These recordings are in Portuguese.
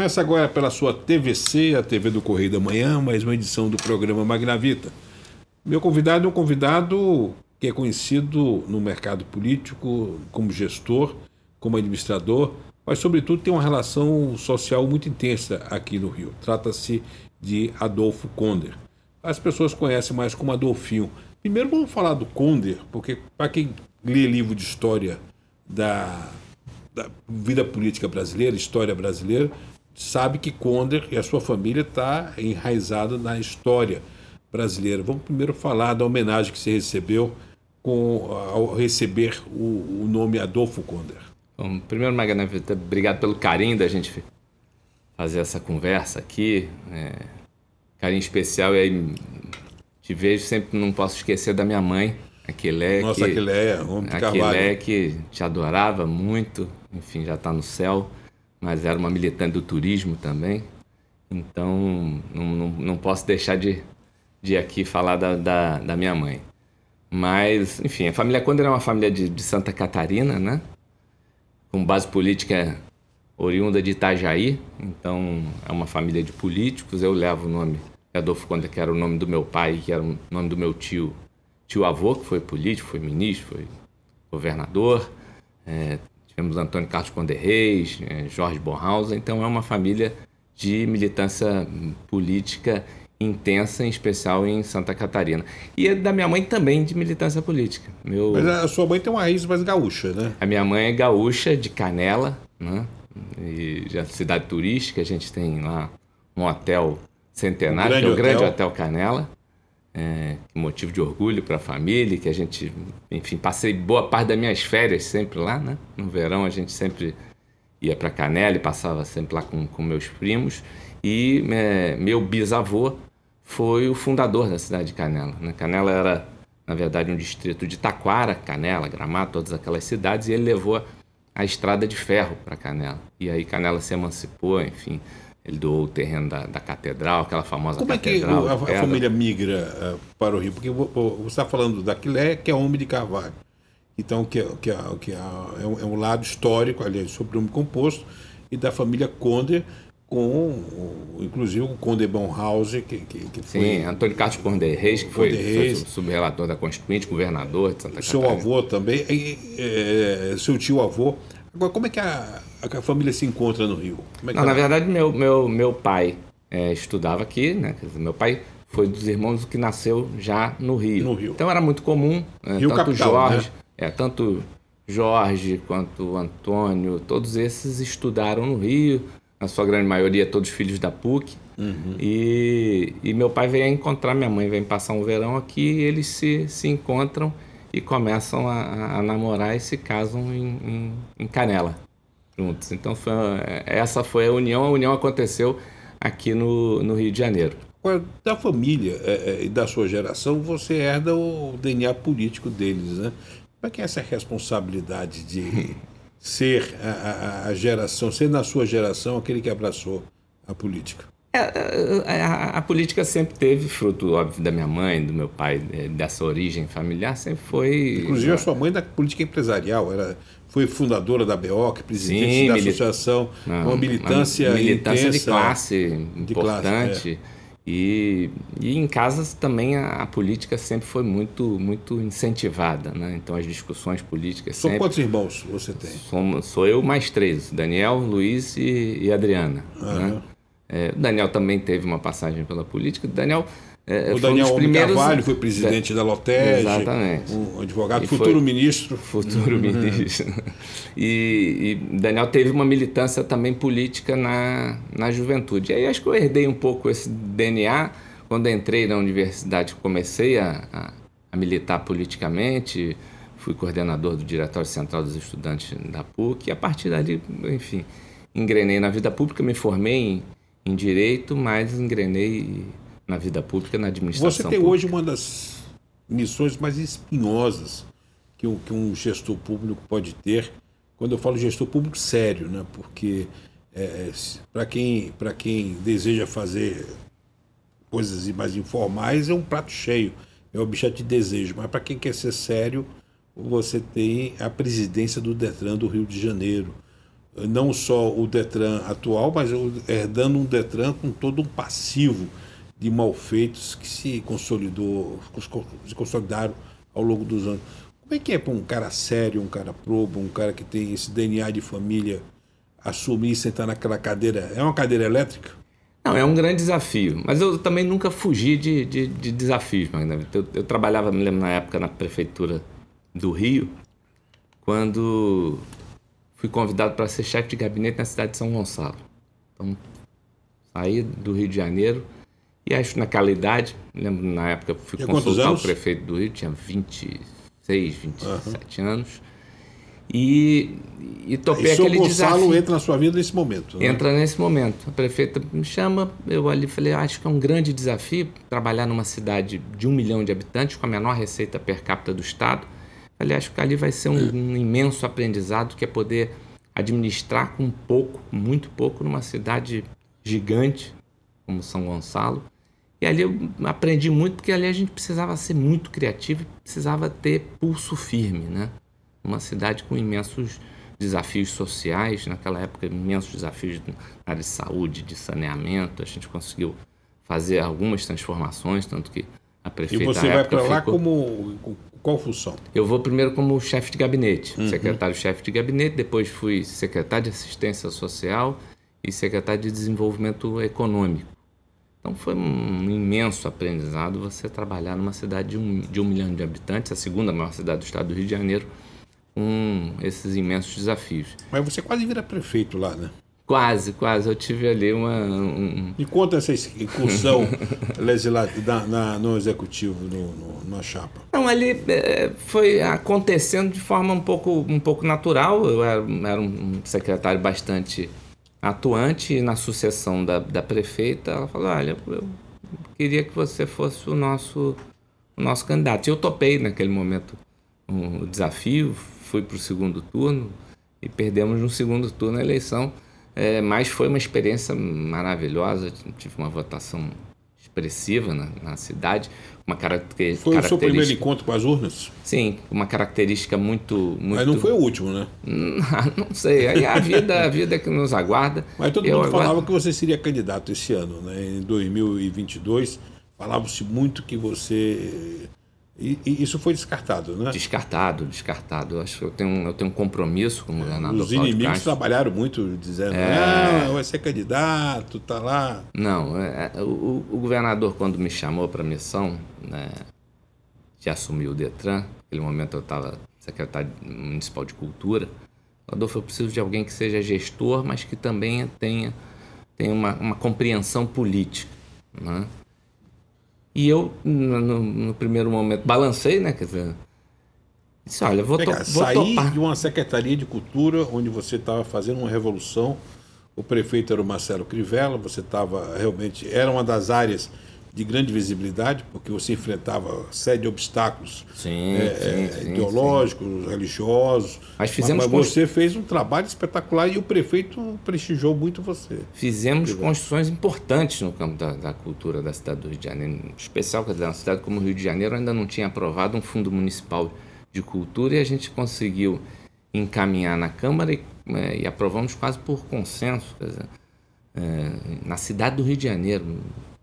Começa agora pela sua TVC, a TV do Correio da Manhã, mais uma edição do programa Magnavita. Meu convidado é um convidado que é conhecido no mercado político como gestor, como administrador, mas, sobretudo, tem uma relação social muito intensa aqui no Rio. Trata-se de Adolfo Konder. As pessoas conhecem mais como Adolfinho. Primeiro, vamos falar do Konder, porque, para quem lê livro de história da, da vida política brasileira, história brasileira, sabe que Konder e a sua família está enraizada na história brasileira. Vamos primeiro falar da homenagem que você recebeu com, ao receber o, o nome Adolfo Konder. Bom, primeiro, Magana, obrigado pelo carinho da gente fazer essa conversa aqui. É, carinho especial e aí te vejo sempre, não posso esquecer da minha mãe, Aquilé. Nossa, Aquilé, homem de Aquilé cavalo. que te adorava muito, enfim, já está no céu mas era uma militante do turismo também. Então, não, não, não posso deixar de, de aqui falar da, da, da, minha mãe. Mas, enfim, a família Conde era uma família de, de Santa Catarina, né? Com base política oriunda de Itajaí. Então, é uma família de políticos. Eu levo o nome Adolfo Conde, que era o nome do meu pai, que era o nome do meu tio, tio-avô, que foi político, foi ministro, foi governador. É, temos Antônio Carlos Conde Reis, eh, Jorge Bornhausen, então é uma família de militância política intensa, em especial em Santa Catarina. E é da minha mãe também de militância política. Meu... Mas a sua mãe tem uma raiz mais gaúcha, né? A minha mãe é gaúcha, de Canela, né? E já cidade turística, a gente tem lá um hotel centenário, um que é o hotel. Grande Hotel Canela é, motivo de orgulho para a família, que a gente, enfim, passei boa parte das minhas férias sempre lá, né? No verão a gente sempre ia para Canela e passava sempre lá com, com meus primos. E é, meu bisavô foi o fundador da cidade de Canela. Né? Canela era, na verdade, um distrito de Taquara, Canela, Gramado, todas aquelas cidades, e ele levou a estrada de ferro para Canela. E aí Canela se emancipou, enfim, ele doou o terreno da, da catedral, aquela famosa Como catedral. Como é que a, a família migra uh, para o Rio? Porque você está falando daquilé, que é homem de Carvalho. Então, que, que, que é, um, é um lado histórico, aliás, sobrenome composto, e da família Conde, com, inclusive, o Conde Bonhausen, que, que, que foi... Sim, Antônio Carlos Conde Reis, que foi, foi subrelator da Constituinte, governador de Santa Seu Catarina. Seu avô também, e, é, seu tio-avô. Agora, como é que a, a família se encontra no Rio? É Não, na verdade, meu, meu, meu pai é, estudava aqui, né? Dizer, meu pai foi dos irmãos que nasceu já no Rio. No Rio. Então era muito comum, é, Rio tanto capital, Jorge, né? é, tanto Jorge quanto Antônio, todos esses estudaram no Rio, na sua grande maioria todos filhos da PUC. Uhum. E, e meu pai veio encontrar minha mãe, vem passar um verão aqui, e eles se, se encontram e começam a, a namorar e se casam em, em, em Canela juntos. Então foi, essa foi a união. A união aconteceu aqui no, no Rio de Janeiro. Da família e da sua geração, você herda o DNA político deles, né? Como é que é essa responsabilidade de ser a, a, a, geração, ser na sua geração aquele que abraçou a política? É, a, a, política sempre teve fruto, óbvio, da minha mãe, do meu pai, é, dessa origem familiar, sempre foi. Inclusive, a sua mãe da política empresarial, era, foi fundadora da BEOC, presidente Sim, da mili... associação, Não, uma militância, uma militância intensa, de classe de importante. Classe, é. e, e em casa também a, a, política sempre foi muito muito incentivada, né? Então as discussões políticas São sempre... quantos irmãos você tem? Sou, sou eu mais três, Daniel, Luiz e, e Adriana. Uhum. Né? É, o Daniel também teve uma passagem pela política. O Daniel é, o Daniel um primeiros... Carvalho foi presidente da Lotege. Exatamente. Um advogado, E futuro foi- ministro. Futuro ministro. E, e Daniel teve uma militância também política na, na juventude. E aí acho que eu herdei um pouco esse DNA. Quando entrei na universidade, comecei a, a, a militar politicamente. Fui coordenador do Diretório Central dos Estudantes da PUC. E a partir dali, enfim, engrenei na vida pública, me formei em, em Direito, mas engrenei na vida pública, na administração Você tem pública. hoje uma das missões mais espinhosas que um, que um gestor público pode ter. Quando eu falo gestor público, sério, né? porque é, para quem, pra quem deseja fazer coisas mais informais, é um prato cheio, é objeto de desejo. Mas para quem quer ser sério, você tem a presidência do Detran do Rio de Janeiro. Não só o Detran atual, mas herdando um Detran com todo um passivo de malfeitos que se consolidou, se consolidaram ao longo dos anos. Como é que é para um cara sério, um cara probo, um cara que tem esse DNA de família assumir e sentar naquela cadeira? É uma cadeira elétrica? Não, é um grande desafio. Mas eu também nunca fugi de, de, de desafios, Eu, eu trabalhava, me lembro, na época na prefeitura do Rio, quando fui convidado para ser chefe de gabinete na cidade de São Gonçalo. Então, saí do Rio de Janeiro e acho naquela idade, lembro na época fui e consultar o prefeito do Rio, tinha 26, 27 uhum. anos. E, e topei e aquele Gonçalo desafio. entra na sua vida nesse momento. Né? Entra nesse momento. A prefeita me chama, eu ali falei, acho que é um grande desafio trabalhar numa cidade de um milhão de habitantes, com a menor receita per capita do Estado. Que ali vai ser um, um imenso aprendizado, que é poder administrar com pouco, muito pouco, numa cidade gigante como São Gonçalo. E ali eu aprendi muito, porque ali a gente precisava ser muito criativo, precisava ter pulso firme, né? Uma cidade com imensos desafios sociais, naquela época imensos desafios na área de saúde, de saneamento, a gente conseguiu fazer algumas transformações, tanto que a prefeita E você vai para lá como qual função? Eu vou primeiro como chefe de gabinete, uhum. secretário-chefe de gabinete, depois fui secretário de assistência social e secretário de desenvolvimento econômico. Então foi um imenso aprendizado você trabalhar numa cidade de um, de um milhão de habitantes, a segunda maior cidade do estado do Rio de Janeiro, com esses imensos desafios. Mas você quase vira prefeito lá, né? Quase, quase. Eu tive ali uma. Um... Me conta essa incursão legislativa na, no executivo, no, no, na chapa. Não, ali é, foi acontecendo de forma um pouco, um pouco natural. Eu era, era um secretário bastante atuante e na sucessão da, da prefeita, ela falou: olha, eu queria que você fosse o nosso, o nosso candidato. E eu topei naquele momento o desafio, fui para o segundo turno e perdemos no segundo turno a eleição. É, mas foi uma experiência maravilhosa, tive uma votação expressiva na, na cidade, uma característica... Foi o seu primeiro encontro com as urnas? Sim, uma característica muito... muito... Mas não foi o último, né? não sei, aí a vida, a vida que nos aguarda... Mas todo mundo falava que você seria candidato esse ano, né? Em 2022, falava-se muito que você e, e, isso foi descartado, né? Descartado, descartado. Eu acho que eu tenho, eu tenho um compromisso com o governador. Os inimigos Castro. trabalharam muito dizendo, é... não, vai ser candidato, tá lá. Não, é, é o, o, governador, quando me chamou para a missão né, de assumir o Detran, naquele momento eu estava secretário municipal de cultura, Adolfo, eu preciso de alguém que seja gestor, mas que também tenha, tenha uma, uma compreensão política. Né? E eu, no, no, primeiro momento, balancei, né? Quer dizer, disse, olha, vou, Pega, to, vou sair topar. de uma Secretaria de Cultura, onde você estava fazendo uma revolução, o prefeito era o Marcelo Crivella, você estava realmente... Era uma das áreas de grande visibilidade, porque você enfrentava série de obstáculos sim, é, sim, sim, ideológicos, religiosos. Mas, fizemos mas, você fez um trabalho espetacular e o prefeito prestigiou muito você. Fizemos construções importantes no campo da, da, cultura da cidade do Rio de Janeiro. Em especial, dizer, uma cidade como o Rio de Janeiro ainda não tinha aprovado um fundo municipal de cultura e a gente conseguiu encaminhar na Câmara e, é, e aprovamos quase por consenso. Dizer, é, na cidade do Rio de Janeiro,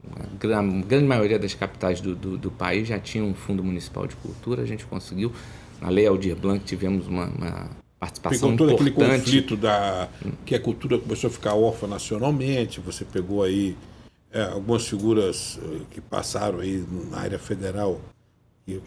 a grande maioria das capitais do, do, do, país já tinha um fundo municipal de cultura. A gente conseguiu, na Lei Aldir Blanc, tivemos uma, uma participação pegou todo importante. aquele conflito da que a cultura começou a ficar órfã nacionalmente. Você pegou aí é, algumas figuras eh, que passaram aí na área federal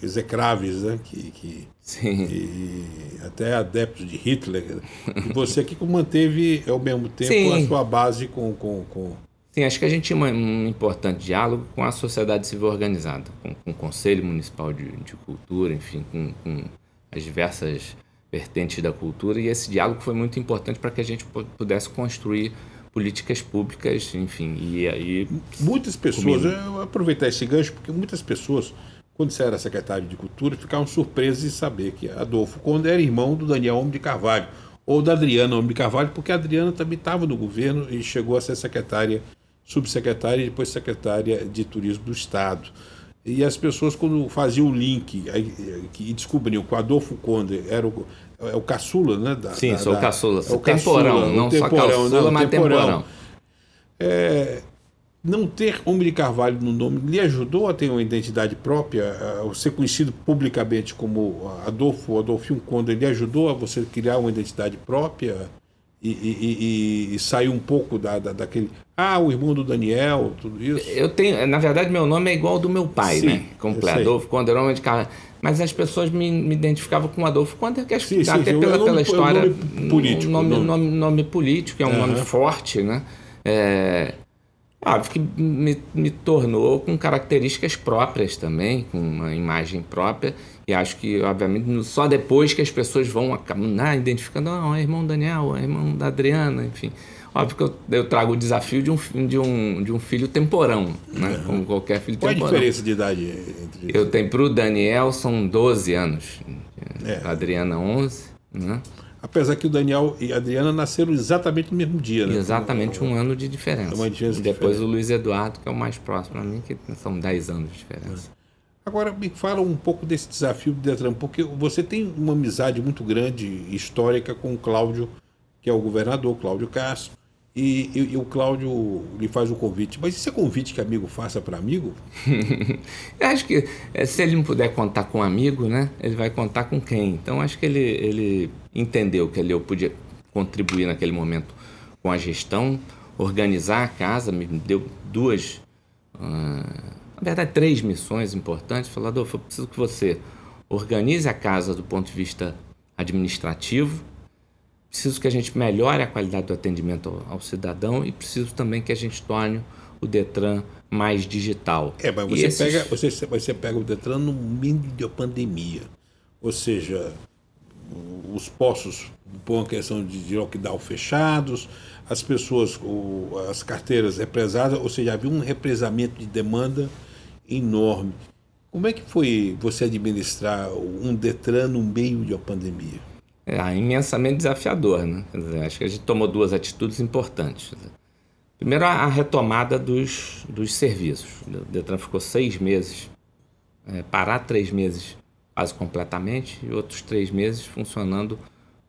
execráveis, né? Que, que Sim. E, até adeptos de Hitler. E você aqui manteve ao mesmo tempo Sim. a sua base com, com, com Sim, acho que a gente tinha um importante diálogo com a sociedade civil organizada, com, com o Conselho Municipal de, de Cultura, enfim, com, com, as diversas vertentes da cultura, e esse diálogo foi muito importante para que a gente pudesse construir políticas públicas, enfim, e aí... Muitas pessoas, eu vou aproveitar esse gancho, porque muitas pessoas, quando você era secretário de Cultura, ficavam surpresas em saber que Adolfo Conde era irmão do Daniel Homem de Carvalho, ou da Adriana Homem de Carvalho, porque a Adriana também estava no governo e chegou a ser secretária subsecretária e depois secretária de Turismo do Estado. E as pessoas, quando faziam o link e descobriam que o Adolfo Conde era o, é o caçula, né? Da, Sim, da, sou o caçula. É o temporão, caçula, não temporão, só caçula, não, mas temporão. temporão. É, não ter Homem de Carvalho no nome lhe ajudou a ter uma identidade própria, a ser conhecido publicamente como Adolfo, Adolfinho Conde, ele ajudou a você criar uma identidade própria e, e, e, e sair um pouco da, da, daquele. Ah, o irmão do Daniel, tudo isso. Eu tenho, na verdade, meu nome é igual ao do meu pai, Sim, né? Completo, Adolfo Conde, Homem de Carvalho. Mas as pessoas me, me identificavam com Adolfo Conde, que acho que até sim, pela, é pela história. É um nome político. Nome, nome, nome, nome político, é um uhum. nome forte, né? É, Óbvio que me, me tornou com características próprias também, com uma imagem própria. E acho que, obviamente, só depois que as pessoas vão ah, identificando, ah, é irmão Daniel, é irmão da Adriana, enfim. Óbvio que eu, eu, trago o desafio de um, de um, de um filho temporão, né? Uhum. Como qualquer filho Qual temporão. Qual a diferença de idade entre Eu tenho para o Daniel são 12 anos, é. a Adriana 11, né? Apesar que o Daniel e a Adriana nasceram exatamente no mesmo dia, né? Exatamente um ano de diferença. Uma diferença Depois diferença. o Luiz Eduardo, que é o mais próximo a mim, que são 10 anos de diferença. Agora, me fala um pouco desse desafio do Detran, porque você tem uma amizade muito grande, histórica, com o Cláudio, que é o governador, Cláudio Castro, e, e, e, o Cláudio lhe faz o convite. Mas isso é convite que amigo faça para amigo? acho que eh, se ele não puder contar com amigo, né, ele vai contar com quem? Então acho que ele, ele entendeu que ele eu podia contribuir naquele momento com a gestão, organizar a casa, me deu duas, uh, na verdade três missões importantes. Falou, Adolfo, eu preciso que você organize a casa do ponto de vista administrativo, preciso que a gente melhore a qualidade do atendimento ao, ao cidadão e preciso também que a gente torne o Detran mais digital. É, mas você, esses... pega, você, você pega o Detran no meio da pandemia. Ou seja, os postos, por uma questão de lockdown fechados, as pessoas, as carteiras represadas, ou seja, havia um represamento de demanda enorme. Como é que foi você administrar um Detran no meio de uma pandemia? É imensamente desafiador. Né? Dizer, acho que a gente tomou duas atitudes importantes. Primeiro, a retomada dos, dos serviços. O Detran ficou seis meses, é, parar três meses quase completamente, e outros três meses funcionando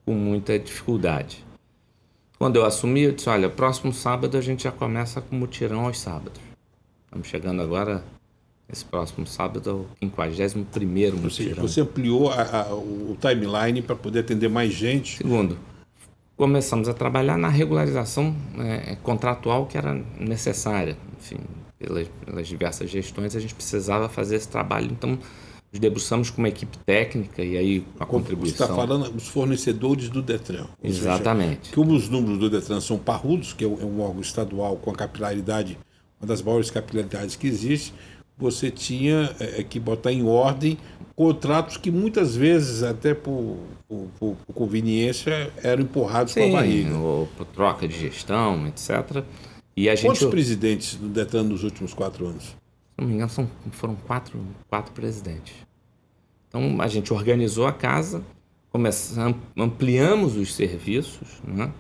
com muita dificuldade. Quando eu assumi, eu disse: olha, próximo sábado a gente já começa com mutirão aos sábados. Estamos chegando agora esse próximo sábado é o 51 mutirão. Você ampliou a, a, o timeline para poder atender mais gente? Segundo, começamos a trabalhar na regularização é, contratual que era necessária. Enfim, pelas, pelas, diversas gestões, a gente precisava fazer esse trabalho. Então, nos debruçamos com uma equipe técnica e aí a contribuição. Você está falando dos fornecedores do Detran. Exatamente. Seja, como os números do Detran são parrudos, que é um é órgão estadual com a capilaridade, uma das maiores capilaridades que existe, você tinha é, é, que botar em ordem contratos que muitas vezes, até por, por, por conveniência, eram empurrados para a barriga. Ou por troca de gestão, etc. E a Quantos gente... presidentes do Detran nos últimos quatro anos? Se não me engano, são, foram quatro, quatro presidentes. Então, a gente organizou a casa, começamos, ampliamos os serviços, né?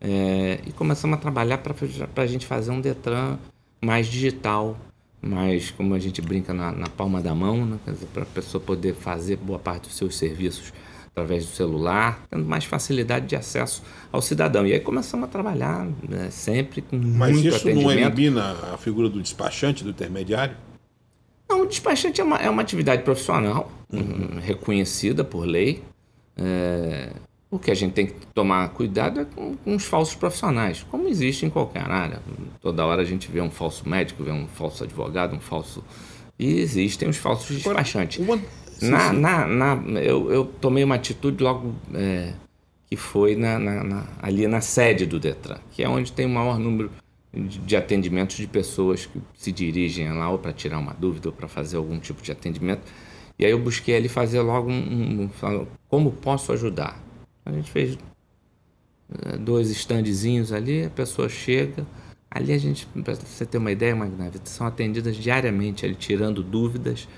É, e começamos a trabalhar para a gente fazer um Detran mais digital, mas como a gente brinca na, na palma da mão, né? para a pessoa poder fazer boa parte dos seus serviços através do celular, tendo mais facilidade de acesso ao cidadão. E aí começamos a trabalhar né, sempre com Mas muito isso não elimina a figura do despachante, do intermediário? Não, o despachante é uma, é uma atividade profissional, uhum. reconhecida por lei. É, o que a gente tem que tomar cuidado é com, com, os falsos profissionais, como existe em qualquer área. Toda hora a gente vê um falso médico, vê um falso advogado, um falso. E existem os falsos despachantes. Uma... Sim, na, sim. Na, na, eu, eu tomei uma atitude logo é, que foi na, na, ali na sede do Detran, que é onde tem o maior número de, de atendimentos de pessoas que se dirigem lá ou para tirar uma dúvida ou para fazer algum tipo de atendimento. E aí eu busquei ali fazer logo um, um, um como posso ajudar a gente fez eh, dois standzinhos ali, a pessoa chega. Ali a gente, para você ter uma ideia, Magnávia, são atendidas diariamente, ali, tirando dúvidas,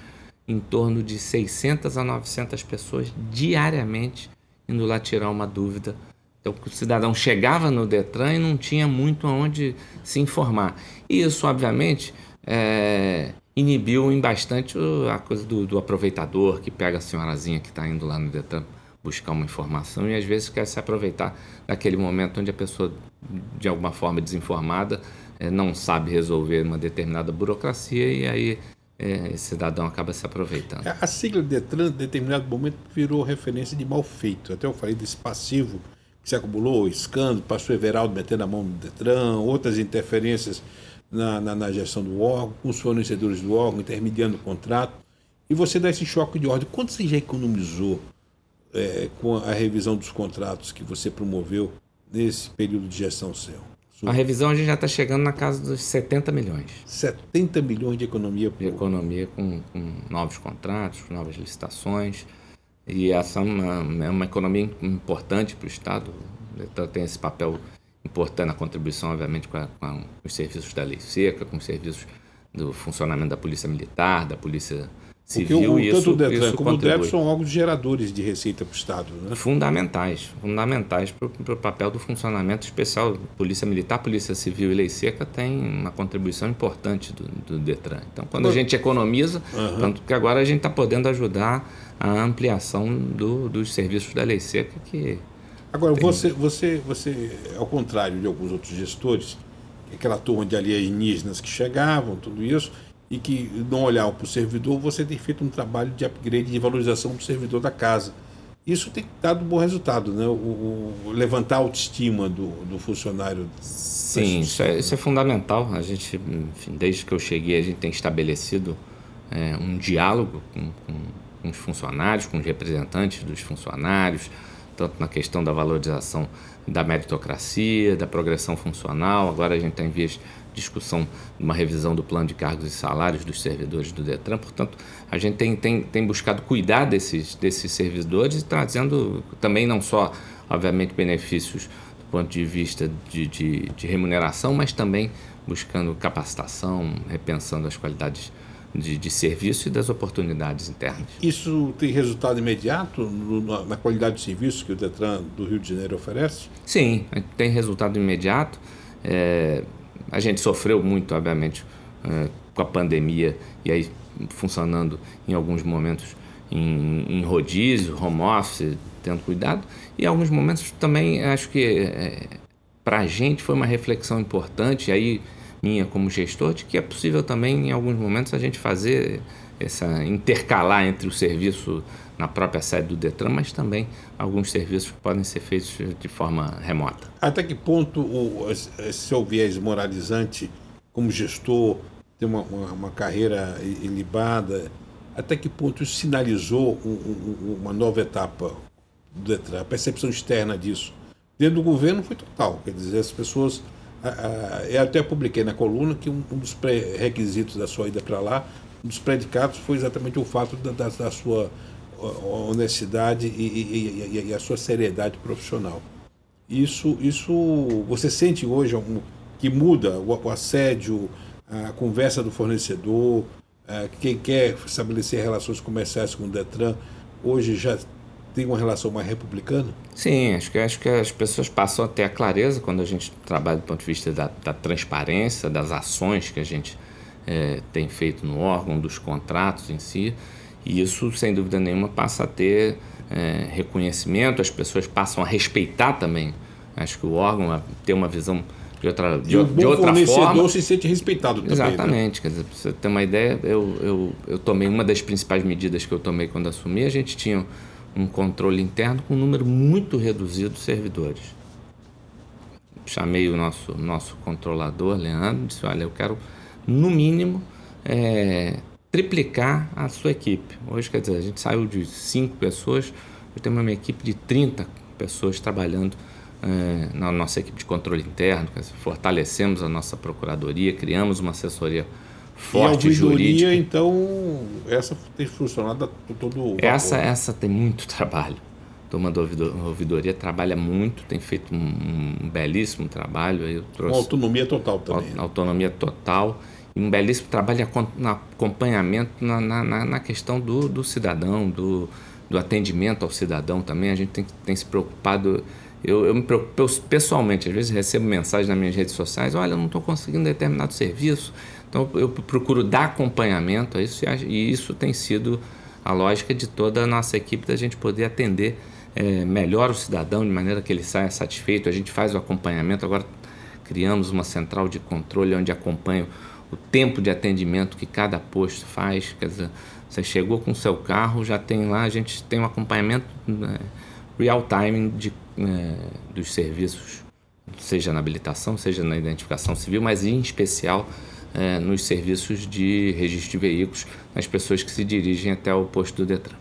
em torno de 600 a 900 pessoas diariamente indo lá tirar uma dúvida. Então o cidadão chegava no Detran e não tinha muito aonde se informar. E isso, obviamente, é, inibiu em bastante a coisa do, do aproveitador que pega a senhorazinha que está indo lá no Detran buscar uma informação e às vezes quer se aproveitar daquele momento onde a pessoa, de alguma forma desinformada, é, não sabe resolver uma determinada burocracia e aí é, esse cidadão acaba se aproveitando. A sigla Detran, em determinado momento, virou referência de mal feito. Até eu falei desse passivo que se acumulou, escândalo, pastor Everaldo metendo a mão no Detran, outras interferências na, na, na gestão do órgão, com os fornecedores do órgão, intermediando o contrato. E você dá esse choque de ordem. Quanto você já economizou é, com a revisão dos contratos que você promoveu nesse período de gestão seu? A revisão a gente já está chegando na casa dos 70 milhões. 70 milhões de economia por... De economia com, com novos contratos, novas licitações. E essa é uma, é uma economia importante para o Estado. Então, tem esse papel importante na contribuição, obviamente, com, a, com os serviços da lei seca, com os serviços do funcionamento da Polícia Militar, da Polícia civil. Porque o, isso, tanto o Detran como o DEP são órgãos geradores de receita para o Estado. Né? Fundamentais, fundamentais para o papel do funcionamento especial. Polícia Militar, Polícia Civil e Lei Seca tem uma contribuição importante do, do Detran. Então, quando a gente economiza, uhum. tanto que agora a gente está podendo ajudar a ampliação do, dos serviços da Lei Seca que Agora, tem... você, você, você, ao contrário de alguns outros gestores, aquela turma de alienígenas que chegavam, tudo isso, e que não olhavam para o servidor, você tem feito um trabalho de upgrade, de valorização do servidor da casa. Isso tem dado um bom resultado, né? O, o levantar a autoestima do, do funcionário. Sim, isso é, isso é, fundamental. A gente, enfim, desde que eu cheguei, a gente tem estabelecido é, um diálogo com, com, com os funcionários, com os representantes dos funcionários, tanto na questão da valorização da meritocracia, da progressão funcional. Agora a gente está em vias discussão de uma revisão do plano de cargos e salários dos servidores do Detran. Portanto, a gente tem, tem, tem buscado cuidar desses, desses servidores e trazendo também não só, obviamente, benefícios do ponto de vista de, de, de remuneração, mas também buscando capacitação, repensando as qualidades de, de, serviço e das oportunidades internas. Isso tem resultado imediato no, na qualidade de serviço que o Detran do Rio de Janeiro oferece? Sim, tem resultado imediato. É, a gente sofreu muito, obviamente, é, com a pandemia e aí funcionando em alguns momentos em, em rodízio, home office, tendo cuidado. E alguns momentos também acho que é, para a gente foi uma reflexão importante, aí minha como gestor, de que é possível também em alguns momentos a gente fazer essa intercalar entre o serviço na própria sede do Detran, mas também alguns serviços podem ser feitos de forma remota. Até que ponto o seu viés moralizante como gestor, ter uma, uma, uma carreira ilibada, até que ponto isso sinalizou um, um, uma nova etapa do Detran? A percepção externa disso dentro do governo foi total, quer dizer, as pessoas eu até publiquei na coluna que um, dos pré-requisitos da sua ida para lá, um dos predicados foi exatamente o fato da, da, da sua honestidade e, e, e, a sua seriedade profissional. Isso, isso você sente hoje que muda o, assédio, a conversa do fornecedor, quem quer estabelecer relações comerciais com o Detran, hoje já tem uma relação mais republicana? Sim, acho que, acho que as pessoas passam a ter a clareza quando a gente trabalha do ponto de vista da, da transparência, das ações que a gente é, tem feito no órgão, dos contratos em si. E isso, sem dúvida nenhuma, passa a ter é, reconhecimento, as pessoas passam a respeitar também. Acho que o órgão a ter uma visão de outra, de, e o de outra forma. se sente respeitado também. Né? Exatamente. Né? Quer dizer, pra você ter uma ideia, eu, eu, eu tomei uma das principais medidas que eu tomei quando assumi, a gente tinha um controle interno com um número muito reduzido de servidores. Chamei o nosso, nosso controlador, Leandro, disse: Olha, eu quero, no mínimo, é, triplicar a sua equipe. Hoje, quer dizer, a gente saiu de cinco pessoas, eu tenho uma equipe de 30 pessoas trabalhando é, na nossa equipe de controle interno, fortalecemos a nossa procuradoria, criamos uma assessoria forte e a jurídica. então, essa tem funcionado todo o essa Essa tem muito trabalho. A turma da ouvidoria trabalha muito, tem feito um, um belíssimo trabalho. Eu trouxe Com autonomia total também. Né? Autonomia total um belíssimo trabalho no acompanhamento na, na, na questão do, do cidadão, do, do atendimento ao cidadão também. A gente tem, tem se preocupado. Eu, eu me preocupo pessoalmente, às vezes recebo mensagens nas minhas redes sociais: olha, eu não estou conseguindo determinado serviço, Então eu procuro dar acompanhamento a isso e isso tem sido a lógica de toda a nossa equipe da gente poder atender é, melhor o cidadão de maneira que ele saia satisfeito. A gente faz o acompanhamento, agora criamos uma central de controle onde acompanha o tempo de atendimento que cada posto faz. Quer dizer, você chegou com o seu carro, já tem lá, a gente tem um acompanhamento né, real time de, né, dos serviços, seja na habilitação, seja na identificação civil, mas em especial é, nos serviços de registro de veículos, nas pessoas que se dirigem até o posto do Detran.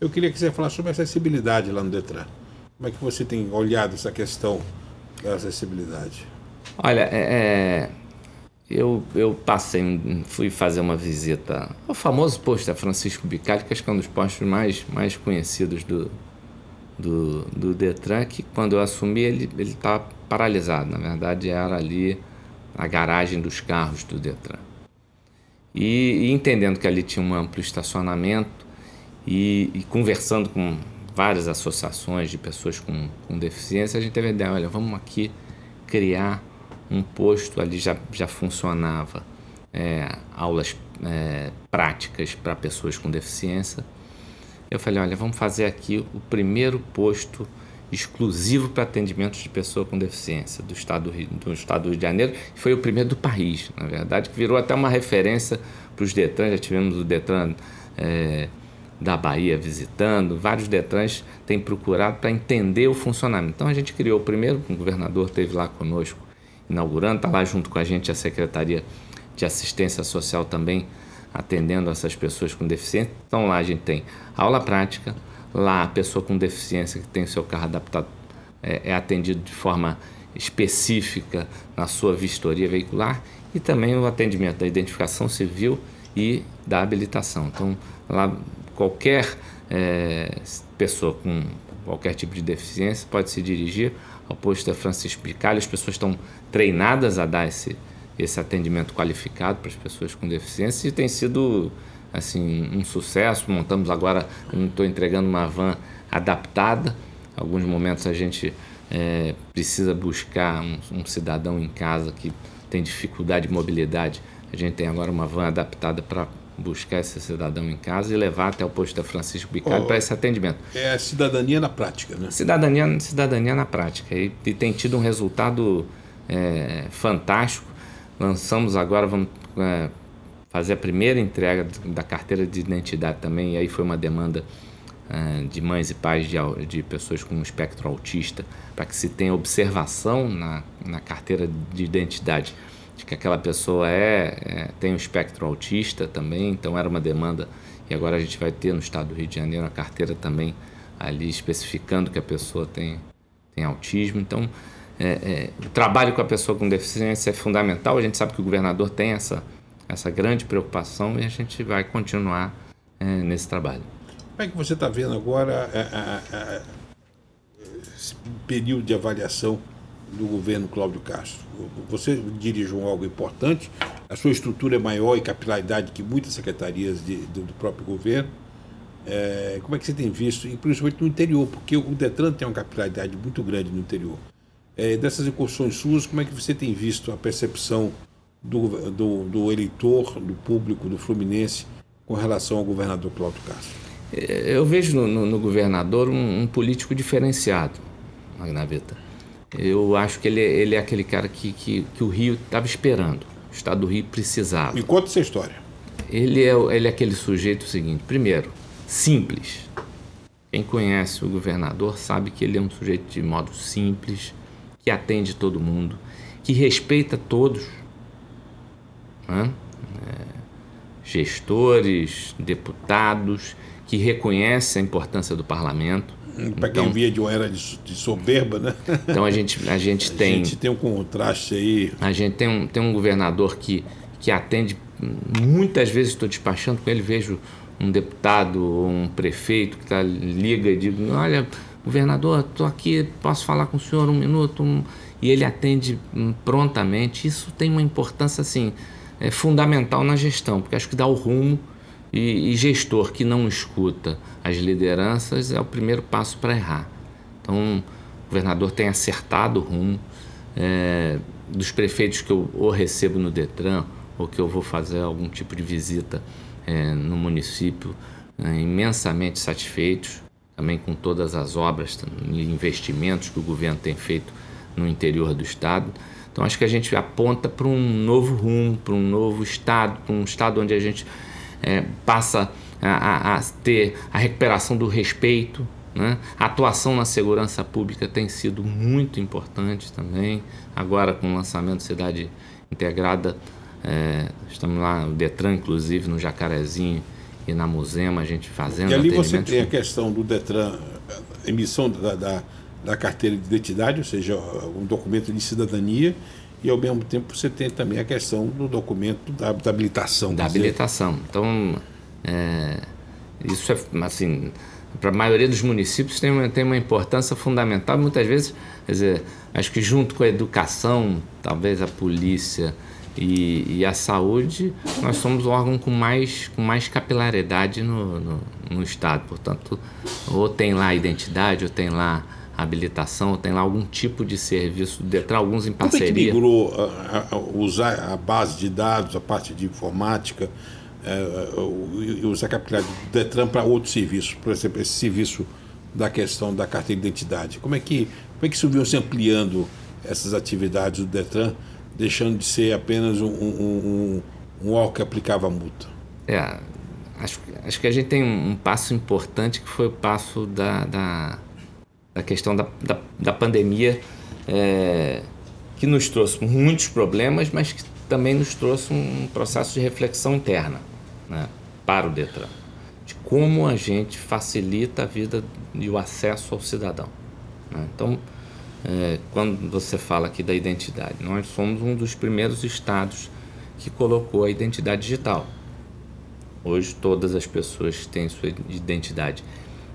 Eu queria que você falasse sobre acessibilidade lá no Detran. Como é que você tem olhado essa questão da acessibilidade? Olha, é, é eu, eu passei, fui fazer uma visita ao famoso posto da Francisco Bicalho, que acho que é um dos postos mais, mais conhecidos do, do, do Detran, que quando eu assumi ele estava paralisado. Na verdade, era ali a garagem dos carros do Detran. E, e entendendo que ali tinha um amplo estacionamento e, e, conversando com várias associações de pessoas com, com deficiência, a gente teve a ideia, olha, vamos aqui criar um posto ali já, já funcionava é, aulas é, práticas para pessoas com deficiência. Eu falei, olha, vamos fazer aqui o primeiro posto exclusivo para atendimento de pessoa com deficiência do estado do Rio, do estado do Rio de Janeiro. Foi o primeiro do país, na verdade, que virou até uma referência para os Detran. Já tivemos o Detran é, da Bahia visitando, vários Detrans têm procurado para entender o funcionamento. Então a gente criou o primeiro, o governador esteve lá conosco inaugurando, está lá junto com a gente a Secretaria de Assistência Social também atendendo essas pessoas com deficiência. Então lá a gente tem aula prática, lá a pessoa com deficiência que tem o seu carro adaptado é, é atendido de forma específica na sua vistoria veicular e também o atendimento da identificação civil e da habilitação. Então lá qualquer é, pessoa com qualquer tipo de deficiência pode se dirigir ao posto da Francisco Bicalho. As pessoas estão treinadas a dar esse, esse atendimento qualificado para as pessoas com deficiência e tem sido assim um sucesso. Montamos agora, estou entregando uma van adaptada. Alguns momentos a gente é, precisa buscar um, um, cidadão em casa que tem dificuldade de mobilidade. A gente tem agora uma van adaptada para buscar esse cidadão em casa e levar até o posto da Francisco Bicalho oh, para esse atendimento. É a cidadania na prática, né? Cidadania, cidadania na prática. E, e tem tido um resultado é, fantástico. Lançamos agora, vamos é, fazer a primeira entrega da carteira de identidade também, e aí foi uma demanda é, de mães e pais de, de pessoas com espectro autista, para que se tenha observação na, na carteira de identidade de que aquela pessoa é, é, tem um espectro autista também, então era uma demanda e agora a gente vai ter no estado do Rio de Janeiro a carteira também ali especificando que a pessoa tem, tem autismo. Então, é, é, o trabalho com a pessoa com deficiência é fundamental. A gente sabe que o governador tem essa, essa grande preocupação e a gente vai continuar é, nesse trabalho. Como é que você está vendo agora é, é, esse período de avaliação do governo Cláudio Castro. Você dirige um algo importante, a sua estrutura é maior e capilaridade que muitas secretarias de, do, do, próprio governo. É, como é que você tem visto, e principalmente no interior, porque o Detran tem uma capilaridade muito grande no interior. É, dessas incursões suas, como é que você tem visto a percepção do, do, do eleitor, do público, do Fluminense com relação ao governador Cláudio Castro? É, eu vejo no, no, no governador um, um político diferenciado, Magnaveta. Eu acho que ele, ele é aquele cara que, que, que o Rio estava esperando. O estado do Rio precisava. Me conta essa história. Ele é, ele é aquele sujeito seguinte: primeiro, simples. Quem conhece o governador sabe que ele é um sujeito de modo simples, que atende todo mundo, que respeita todos. Né? É, gestores, deputados, que reconhece a importância do parlamento para quem então, via de uma era de, de, soberba, né? Então a gente, a gente tem. A gente tem um contraste aí. A gente tem um, tem um governador que, que atende. Muitas vezes estou despachando com ele, vejo um deputado ou um prefeito que tá, liga e digo: Olha, governador, estou aqui, posso falar com o senhor um minuto? Um... E ele atende hum, prontamente. Isso tem uma importância assim, é fundamental na gestão, porque acho que dá o rumo e, e gestor que não escuta as lideranças é o primeiro passo para errar. Então, o governador tem acertado o rumo. É, dos prefeitos que eu ou recebo no Detran ou que eu vou fazer algum tipo de visita é, no município, é, imensamente satisfeitos, também com todas as obras e investimentos que o governo tem feito no interior do estado. Então acho que a gente aponta para um novo rumo, para um novo estado, para um estado onde a gente é, passa a, a, a, ter a recuperação do respeito. Né? A atuação na segurança pública tem sido muito importante também. Agora com o lançamento Cidade Integrada, é, estamos lá, o Detran inclusive no Jacarezinho e na Musema, a gente fazendo. E ali você tem a questão do Detran, emissão da, da da carteira de identidade, ou seja, um documento de cidadania, e ao mesmo tempo você tem também a questão do documento da, da habilitação. Da habilitação. Então, é, isso é assim, para a maioria dos municípios tem uma, tem uma importância fundamental. Muitas vezes, quer dizer, acho que junto com a educação, talvez a polícia e, e a saúde, nós somos o órgão com mais, com mais capilaridade no, no, no Estado. Portanto, ou tem lá a identidade, ou tem lá habilitação, tem lá algum tipo de serviço do Detran, alguns em parceria. Como é que migrou a, a, usar a base de dados, a parte de informática, é, é usar a capilaridade do Detran para outros serviços, por exemplo, esse serviço da questão da carteira de identidade. Como é que, como é que isso veio se ampliando essas atividades do Detran, deixando de ser apenas um, um, um, um órgão que aplicava a multa? É, acho, acho que a gente tem um, um passo importante que foi o passo da, da da questão da, da, da pandemia, é, que nos trouxe muitos problemas, mas que também nos trouxe um processo de reflexão interna né, para o Detran, de como a gente facilita a vida e o acesso ao cidadão. Né? Então, é, quando você fala aqui da identidade, nós somos um dos primeiros estados que colocou a identidade digital. Hoje, todas as pessoas têm sua identidade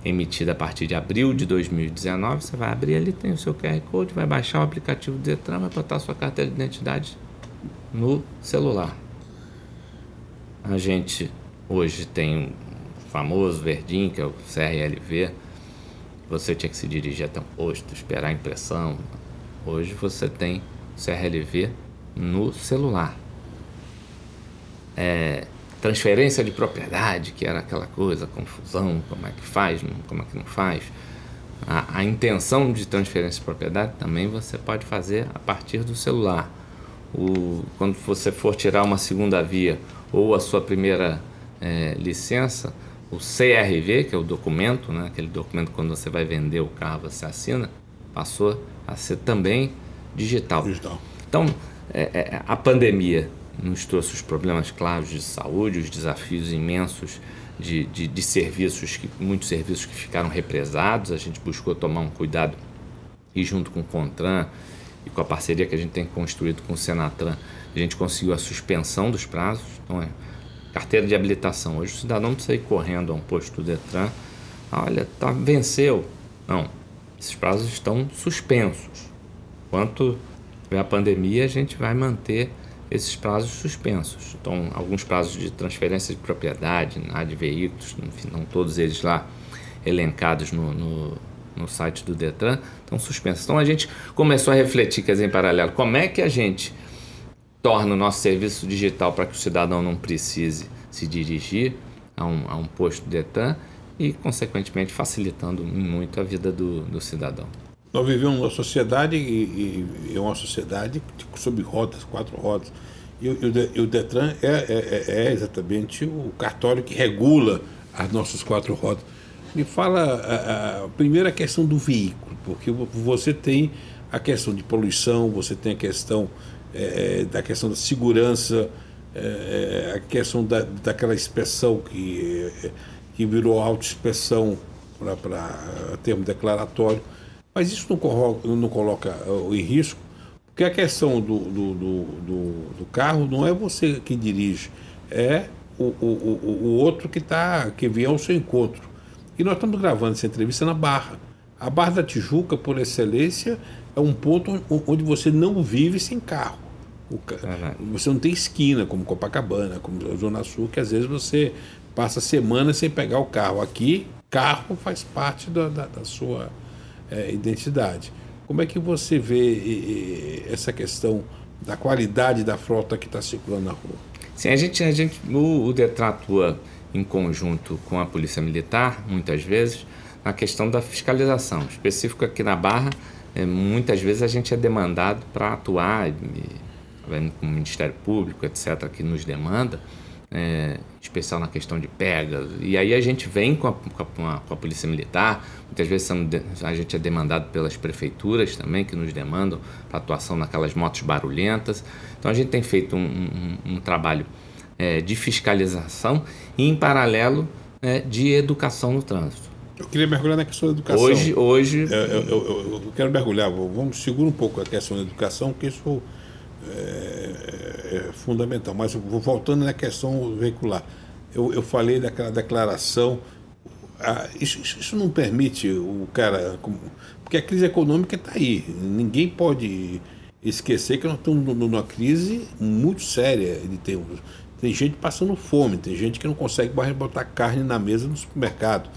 emitida a partir de abril de 2019. Você vai abrir ali, tem o seu QR Code, vai baixar o aplicativo do Detran, vai botar sua carteira de identidade no celular. A gente hoje tem um famoso verdinho, que é o CRLV. Você tinha que se dirigir até um posto, esperar a impressão. Hoje você tem CRLV no celular. É, transferência de propriedade, que era aquela coisa, confusão, como é que faz, como é que não faz. A, a, intenção de transferência de propriedade também você pode fazer a partir do celular. O, quando você for tirar uma segunda via ou a sua primeira é, licença, o CRV, que é o documento, né, aquele documento quando você vai vender o carro você assina, passou a ser também digital. digital. Então, é, é, a pandemia nos trouxe os problemas claros de saúde, os desafios imensos de, de, de, serviços, que, muitos serviços que ficaram represados. A gente buscou tomar um cuidado e junto com o CONTRAN e com a parceria que a gente tem construído com o Senatran, a gente conseguiu a suspensão dos prazos. Então, é carteira de habilitação. Hoje o cidadão não precisa ir correndo a um posto do Detran. Olha, tá, venceu. Não, esses prazos estão suspensos. Enquanto tiver a pandemia, a gente vai manter esses prazos suspensos. Então, alguns prazos de transferência de propriedade, na de veículos, enfim, não todos eles lá elencados no, no, no, site do Detran, estão suspensos. Então, a gente começou a refletir, quer dizer, em paralelo, como é que a gente torna o nosso serviço digital para que o cidadão não precise se dirigir a um, a um posto Detran e, consequentemente, facilitando muito a vida do, do cidadão. Nós vivemos uma sociedade e, e é uma sociedade sob rodas, quatro rodas. E, e o Detran é, é, é, é, exatamente o cartório que regula as nossas quatro rodas. Me fala a, a primeira questão do veículo, porque você tem a questão de poluição, você tem a questão é, da questão da segurança, é, a questão da, daquela inspeção que, que virou autoinspeção para termo declaratório. Mas isso não coloca, não coloca em risco, porque a questão do, do, do, do, carro não é você que dirige, é o, o, o outro que, tá, que vem ao seu encontro. E nós estamos gravando essa entrevista na Barra. A Barra da Tijuca, por excelência, é um ponto onde você não vive sem carro. Você não tem esquina, como Copacabana, como Zona Sul, que às vezes você passa semanas sem pegar o carro. Aqui, carro faz parte da, da, da sua é, identidade. Como é que você vê e, e, essa questão da qualidade da frota que está circulando na rua? Sim, a gente, a gente, o, o Detran atua em conjunto com a Polícia Militar, muitas vezes, na questão da fiscalização. Específico aqui na Barra, é, muitas vezes a gente é demandado para atuar, e, com o Ministério Público, etc., que nos demanda, é, especial na questão de pegas. E aí a gente vem com a, com a, com a Polícia Militar, muitas vezes a gente é demandado pelas prefeituras também, que nos demandam para atuação naquelas motos barulhentas. Então a gente tem feito um, um, um trabalho é, de fiscalização e, em paralelo, é, de educação no trânsito. Eu queria mergulhar na questão da educação. Hoje, hoje... Eu, eu, eu, eu quero mergulhar, vamos segurar um pouco a questão da educação, que isso é, é fundamental. Mas voltando na questão veicular. Eu, eu falei daquela declaração. Ah, isso, isso não permite o cara. Porque a crise econômica está aí. Ninguém pode esquecer que nós estamos numa crise muito séria de. Tem gente passando fome, tem gente que não consegue botar carne na mesa no supermercado.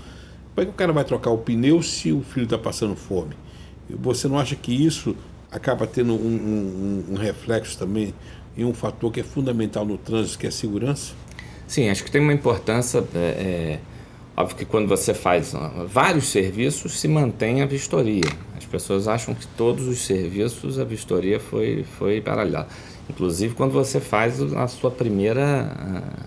Como é que o cara vai trocar o pneu se o filho está passando fome? Você não acha que isso acaba tendo um, um, um, reflexo também em um fator que é fundamental no trânsito, que é a segurança? Sim, acho que tem uma importância. É, é, óbvio que quando você faz vários serviços, se mantém a vistoria. As pessoas acham que todos os serviços a vistoria foi, foi paralelada. Inclusive quando você faz a sua primeira.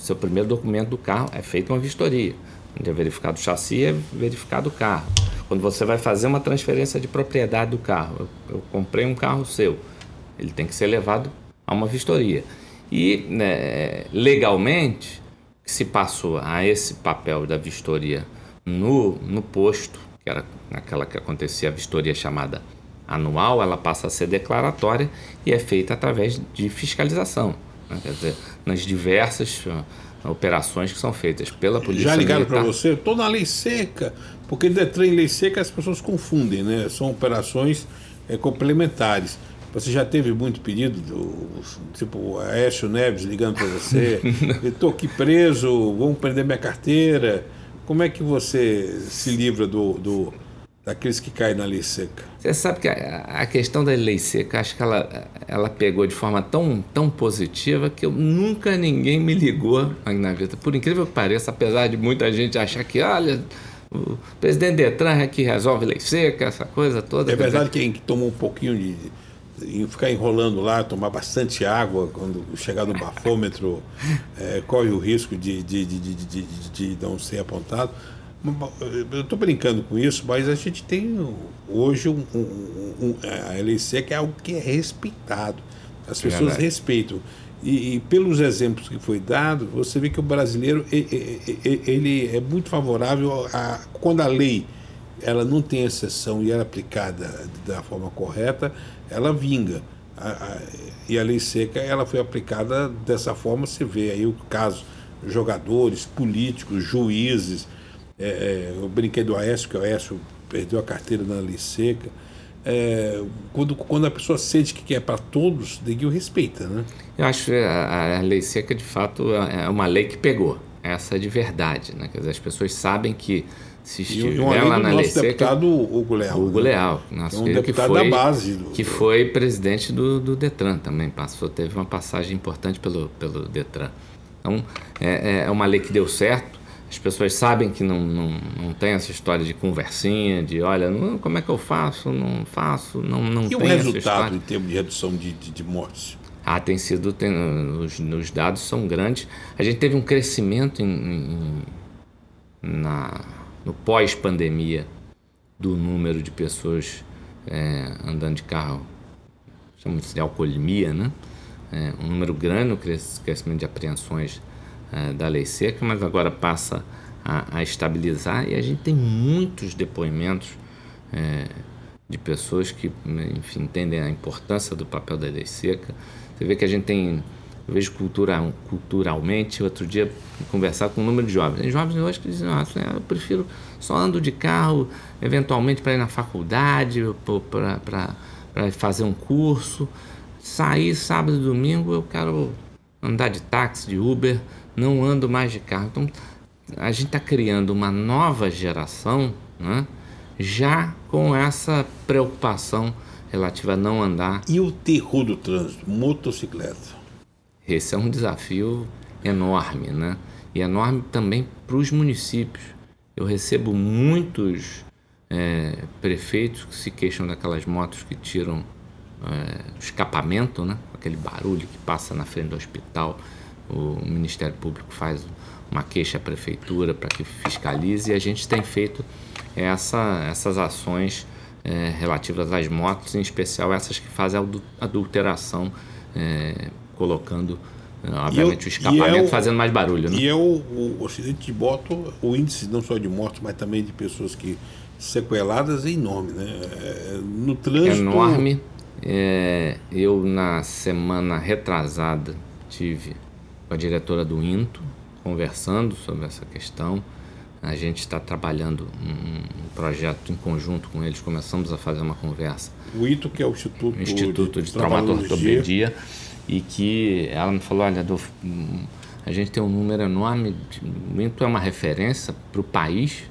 Seu primeiro documento do carro, é feita uma vistoria. Onde é verificado o chassi, é verificado o carro quando você vai fazer uma transferência de propriedade do carro, eu, eu comprei um carro seu, ele tem que ser levado a uma vistoria. E né, legalmente, se passou a esse papel da vistoria no, no posto, que era aquela que acontecia a vistoria chamada anual, ela passa a ser declaratória e é feita através de fiscalização. Né? Quer dizer, nas diversas uh, operações que são feitas pela polícia. Já ligaram para você? Estou na lei seca, porque e lei seca as pessoas confundem, né? São operações é, complementares. Você já teve muito pedido, do, tipo, Aécio Neves ligando para você, estou aqui preso, vamos prender minha carteira. Como é que você se livra do, do daqueles que caem na lei seca? Você sabe que a, a, questão da lei seca, acho que ela, ela pegou de forma tão, tão positiva que eu, nunca ninguém me ligou na vida. Por incrível que pareça, apesar de muita gente achar que, olha, o presidente Detran é que resolve lei seca, essa coisa toda. É verdade que quem tomou um pouquinho de, ficar enrolando lá, tomar bastante água, quando chegar no bafômetro, é, corre o risco de, de, de, de, de, não ser apontado. Eu estou brincando com isso, mas a gente tem hoje um, um, um, a lei seca é algo que é respeitado. As pessoas é respeitam. E, e, pelos exemplos que foi dado, você vê que o brasileiro ele é muito favorável a quando a lei ela não tem exceção e ela é aplicada da forma correta, ela vinga. A, a, e a lei seca ela foi aplicada dessa forma. Você vê aí o caso jogadores, políticos, juízes. É, é, eu brinquei do Aécio, que o Aécio perdeu a carteira na lei seca é, quando, quando a pessoa sente que é para todos, ninguém o respeita, né? Eu acho que a, a, lei seca, de fato, é, é uma lei que pegou. Essa é de verdade, né? Quer dizer, as pessoas sabem que se estiver lá na lei seca... deputado Hugo Leal. Hugo né? Leal, nosso é um deputado que foi, da base. Do, que foi presidente do, do Detran também, passou, teve uma passagem importante pelo, pelo Detran. Então, é, é uma lei que deu certo, as pessoas sabem que não, não, não tem essa história de conversinha, de olha, não, como é que eu faço, não faço, não, não e tem o resultado em termos de redução de, de, de mortes? Ah, tem sido, tem, os, os, dados são grandes. A gente teve um crescimento em, em, na, no pós-pandemia do número de pessoas é, andando de carro, chamamos de alcoolemia, né? É, um número grande no crescimento de apreensões é, da lei seca, mas agora passa a, a, estabilizar e a gente tem muitos depoimentos é, de pessoas que, enfim, entendem a importância do papel da lei seca. Você vê que a gente tem, eu vejo cultura, culturalmente, outro dia conversar com um número de jovens. Tem jovens hoje que dizem, nossa, eu prefiro só ando de carro, eventualmente para ir na faculdade, para fazer um curso. Sair sábado e domingo, eu quero andar de táxi, de Uber, não ando mais de carro. Então, a gente está criando uma nova geração né, já com essa preocupação relativa a não andar. E o terror do trânsito? Motocicleta. esse é um desafio enorme, né? E enorme também para os municípios. Eu recebo muitos é, prefeitos que se queixam daquelas motos que tiram é, escapamento, né? aquele barulho que passa na frente do hospital. O Ministério Público faz uma queixa à prefeitura para que fiscalize e a gente tem feito essa, essas ações é, relativas às motos, em especial essas que fazem adulteração, é, colocando obviamente o, o escapamento é o, fazendo mais barulho. Né? E é o, o de moto, o índice não só de mortos, mas também de pessoas que sequeladas é enorme, né? É, no trânsito. Enorme. É, eu, na semana retrasada, tive com a diretora do INTO conversando sobre essa questão. A gente está trabalhando um, projeto em conjunto com eles, começamos a fazer uma conversa. O INTO, que é o Instituto, Instituto de, de Traumatologia, e que ela me falou: olha, Adolfo, a gente tem um número enorme, de, o INTO é uma referência para o país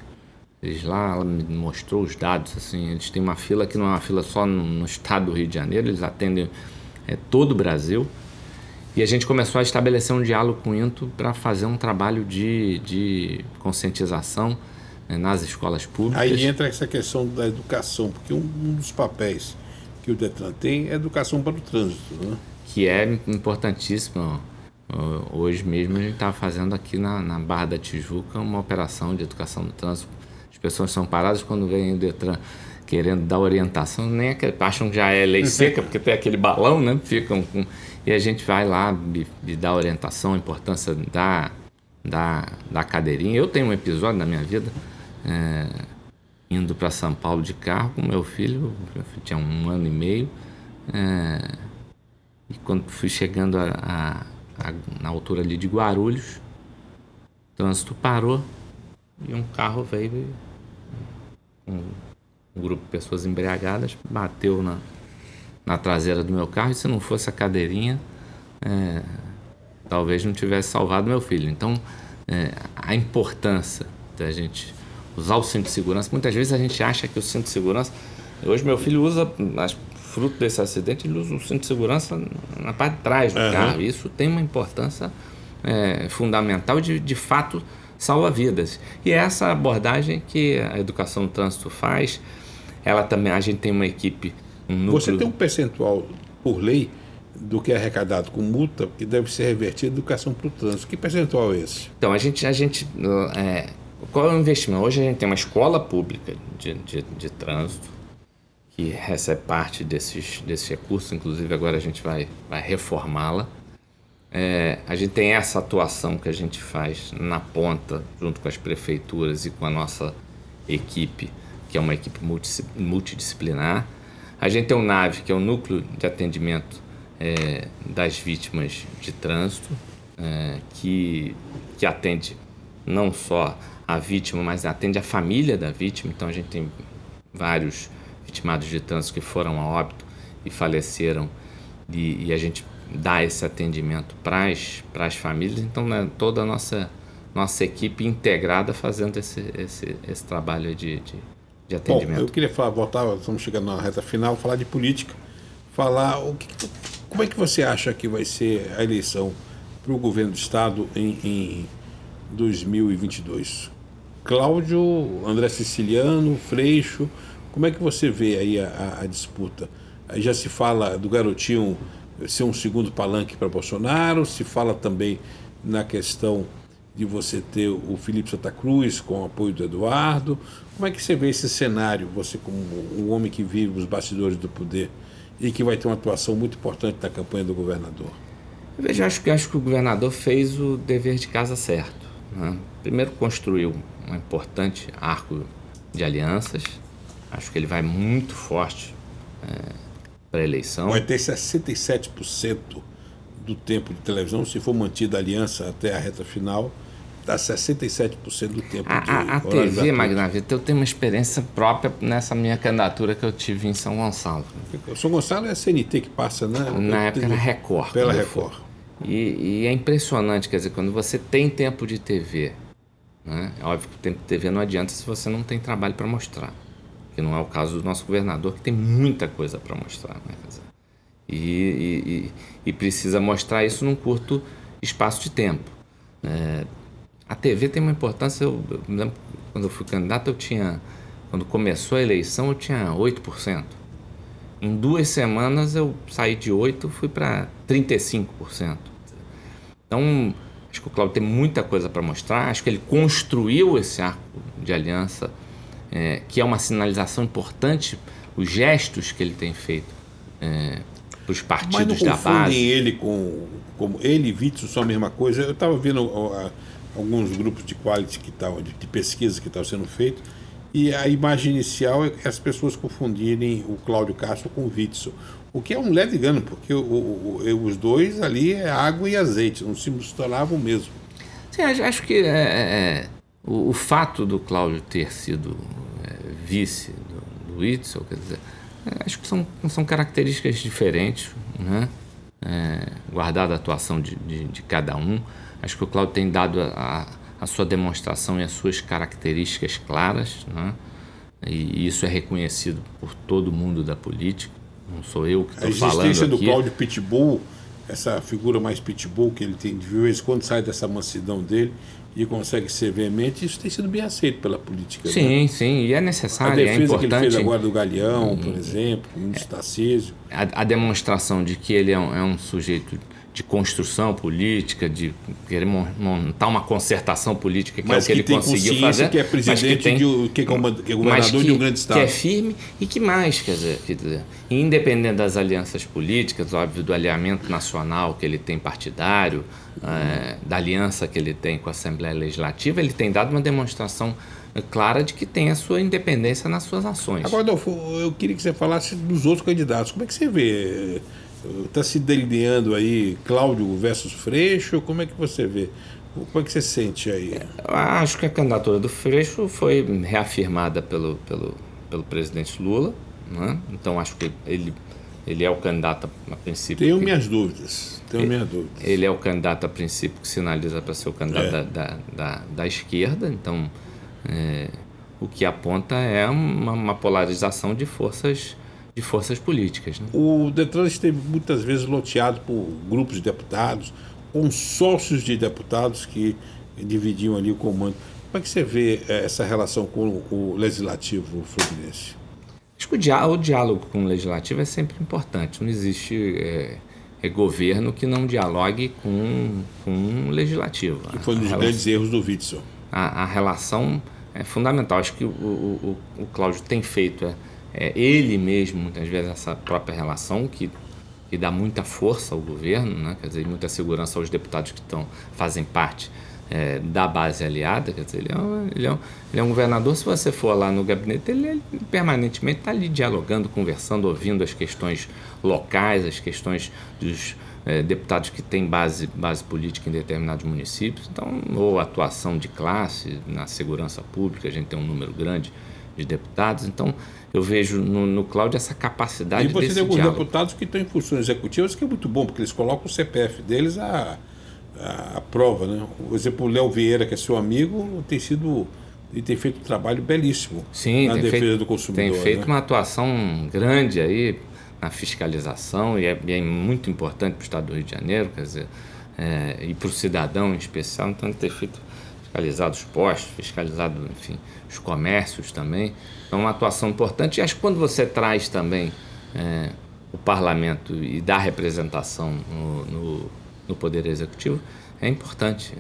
eles lá, ela me mostrou os dados, assim, eles têm uma fila que não é uma fila só no, no estado do Rio de Janeiro, eles atendem é, todo o Brasil. E a gente começou a estabelecer um diálogo com o INTO para fazer um trabalho de, de conscientização né, nas escolas públicas. Aí entra essa questão da educação, porque um, um dos papéis que o Detran tem é educação para o trânsito, né? Que é importantíssimo. Hoje mesmo a gente estava fazendo aqui na, na Barra da Tijuca uma operação de educação do trânsito pessoas são paradas quando vem o Detran querendo dar orientação, nem acham que já é lei seca, porque tem aquele balão, né? Ficam com, e a gente vai lá me dar orientação, a importância da, da, da cadeirinha. Eu tenho um episódio na minha vida, é, indo para São Paulo de carro com meu filho, tinha um ano e meio, é, e quando fui chegando a, a, a, na altura ali de Guarulhos, o trânsito parou e um carro veio um, um grupo de pessoas embriagadas bateu na, na traseira do meu carro e se não fosse a cadeirinha, é, talvez não tivesse salvado meu filho. Então, é, a importância da gente usar o cinto de segurança, muitas vezes a gente acha que o cinto de segurança. Hoje, meu filho usa, fruto desse acidente, ele usa o cinto de segurança na parte de trás do uhum. carro. Isso tem uma importância é, fundamental de, de fato salva vidas. E é essa abordagem que a educação do trânsito faz. Ela também, a gente tem uma equipe, um núcleo... Você tem um percentual por lei do que é arrecadado com multa que deve ser revertido em educação para o trânsito. Que percentual é esse? Então, a gente, a gente é, qual é o investimento? Hoje a gente tem uma escola pública de, de, de trânsito que recebe parte desses, desses recursos, inclusive agora a gente vai, vai reformá-la. É, a gente tem essa atuação que a gente faz na ponta, junto com as prefeituras e com a nossa equipe, que é uma equipe multidisciplinar. A gente tem o NAVE, que é o Núcleo de Atendimento é, das Vítimas de Trânsito, é, que, que atende não só a vítima, mas atende a família da vítima. Então a gente tem vários vitimados de trânsito que foram a óbito e faleceram, e, e a gente dar esse atendimento para as famílias. Então, né, toda a nossa, nossa equipe integrada fazendo esse, esse, esse trabalho de, de, de atendimento. Bom, eu queria falar, voltar, estamos chegando na reta final, falar de política, falar o que, como é que você acha que vai ser a eleição para o governo do Estado em, em 2022? Cláudio, André Siciliano, Freixo, como é que você vê aí a, a, disputa? Já se fala do garotinho ser um segundo palanque para Bolsonaro, se fala também na questão de você ter o Felipe Santa Cruz com o apoio do Eduardo. Como é que você vê esse cenário, você como um homem que vive os bastidores do poder e que vai ter uma atuação muito importante na campanha do governador? Eu vejo, acho que acho que o governador fez o dever de casa certo. Né? Primeiro construiu um importante arco de alianças. Acho que ele vai muito forte é, para a eleição. Vai ter 67% do tempo de televisão, se for mantida a aliança até a reta final, dá 67% do tempo a, de A, a TV, Magnavita, eu tenho uma experiência própria nessa minha candidatura que eu tive em São Gonçalo. São Gonçalo é a CNT que passa, né? Na época era Record. Pela Record. E, e, é impressionante, quer dizer, quando você tem tempo de TV, né? É óbvio que o tempo de TV não adianta se você não tem trabalho para mostrar que não é o caso do nosso governador, que tem muita coisa para mostrar. Né? E, e, e, precisa mostrar isso num curto espaço de tempo. É, a TV tem uma importância. Eu, eu lembro quando eu fui candidato, eu tinha. Quando começou a eleição, eu tinha 8%. Em duas semanas eu saí de 8% fui para 35%. Então, acho que o Cláudio tem muita coisa para mostrar. Acho que ele construiu esse arco de aliança, é, que é uma sinalização importante, os gestos que ele tem feito é, para os partidos da base. ele com. Como ele e Witzel são a mesma coisa. Eu estava vendo uh, alguns grupos de quality que estavam, de, de pesquisa que estavam sendo feitos. E a imagem inicial é as pessoas confundirem o Cláudio Castro com o Witzel. O que é um leve engano, porque o, o, o, os dois ali é água e azeite, não se misturavam mesmo. Sim, acho que é, é, é, o, o, fato do Cláudio ter sido é, vice do, do Witzel, quer dizer, é, acho que são, são características diferentes, né? É, guardada a atuação de, de, de, cada um. Acho que o Cláudio tem dado a, a, sua demonstração e as suas características claras, né? e isso é reconhecido por todo mundo da política. Não sou eu que estou falando. A existência do Cláudio Pitbull, essa figura mais pitbull que ele tem de vez quando sai dessa mansidão dele e consegue ser veemente, isso tem sido bem aceito pela política. Sim, né? sim, e é necessário, a defesa é importante. que ele fez agora do Galeão, por exemplo, o ministro Tarcísio. A, a, demonstração de que ele é um, é um sujeito de construção política, de querer montar uma concertação política, que mas é o que, que ele conseguiu fazer. que é presidente, que, tem, de, que, é governador que, de um grande estado. Que é firme e que mais, quer dizer, quer dizer, independente das alianças políticas, óbvio, do alinhamento nacional que ele tem partidário, é, da aliança que ele tem com a Assembleia Legislativa, ele tem dado uma demonstração clara de que tem a sua independência nas suas ações. Agora, Adolfo, eu queria que você falasse dos outros candidatos. Como é que você vê Está se delineando aí Cláudio versus Freixo? Como é que você vê? Como é que você sente aí? Acho que a candidatura do Freixo foi reafirmada pelo, pelo, pelo presidente Lula. Né? Então acho que ele, ele é o candidato a princípio. Tenho que, minhas dúvidas. Tenho ele, minhas dúvidas. Ele é o candidato a princípio que sinaliza para ser o candidato é. da, da, da, da, esquerda. Então é, o que aponta é uma, uma polarização de forças de forças políticas. Né? O Detran esteve muitas vezes loteado por grupos de deputados, consórcios de deputados que dividiam ali o comando. Como é que você vê eh, essa relação com o legislativo fluminense? Acho que o, diá o diálogo com o legislativo é sempre importante. Não existe é, é governo que não dialogue com, com o legislativo. Que foi um dos grandes erros do Witzel. A, a, relação é fundamental. Acho que o, o, o Cláudio tem feito é, ele mesmo, muitas vezes, essa própria relação que, que dá muita força ao governo, né? quer dizer, muita segurança aos deputados que estão, fazem parte é, da base aliada, quer dizer, ele é, um, ele, é um, ele é um governador, se você for lá no gabinete, ele, ele permanentemente está ali dialogando, conversando, ouvindo as questões locais, as questões dos é, deputados que têm base, base política em determinados municípios, então, ou atuação de classe na segurança pública, a gente tem um número grande de deputados, então eu vejo no, no Cláudio essa capacidade de. E você tem alguns diálogo. deputados que estão em funções executivas, que é muito bom, porque eles colocam o CPF deles à, à, prova. Né? Por exemplo, o Léo Vieira, que é seu amigo, tem sido. E tem feito um trabalho belíssimo Sim, na defesa feito, do consumidor. Tem feito né? uma atuação grande aí na fiscalização e é, e é muito importante para o Estado do Rio de Janeiro, quer dizer, é, e para o cidadão em especial, então ter feito fiscalizado os postos, fiscalizado, enfim, os comércios também. É uma atuação importante. E acho que quando você traz também é, o parlamento e dá representação no, no, no, Poder Executivo, é importante.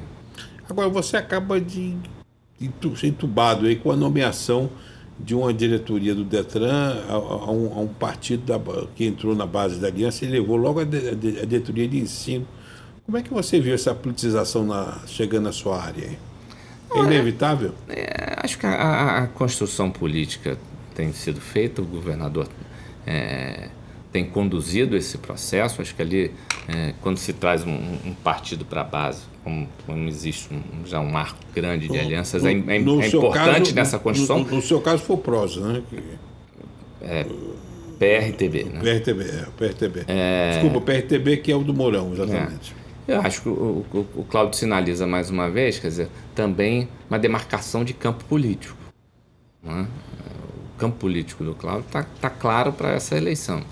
Agora, você acaba de, de ser entubado aí com a nomeação de uma diretoria do Detran a, a, um, a um, partido da, que entrou na base da aliança e levou logo a, de, a, diretoria de ensino. Como é que você viu essa politização na, chegando na sua área? Aí? É inevitável? É, acho que a, a, construção política tem sido feita, o governador é, tem conduzido esse processo. Acho que ali, é, quando se traz um, um partido para a base, como, como existe um, já um marco grande de alianças, no, é, é, é importante caso, nessa construção. No, no, seu caso foi o PROSA, né? Que... É, PRTB, né? PRTB, é, PRTB. É... Desculpa, PRTB que é o do Mourão, exatamente. É. Eu acho que o, o, o Cláudio sinaliza mais uma vez, quer dizer, também uma demarcação de campo político. Né? O campo político do Cláudio está tá claro para essa eleição.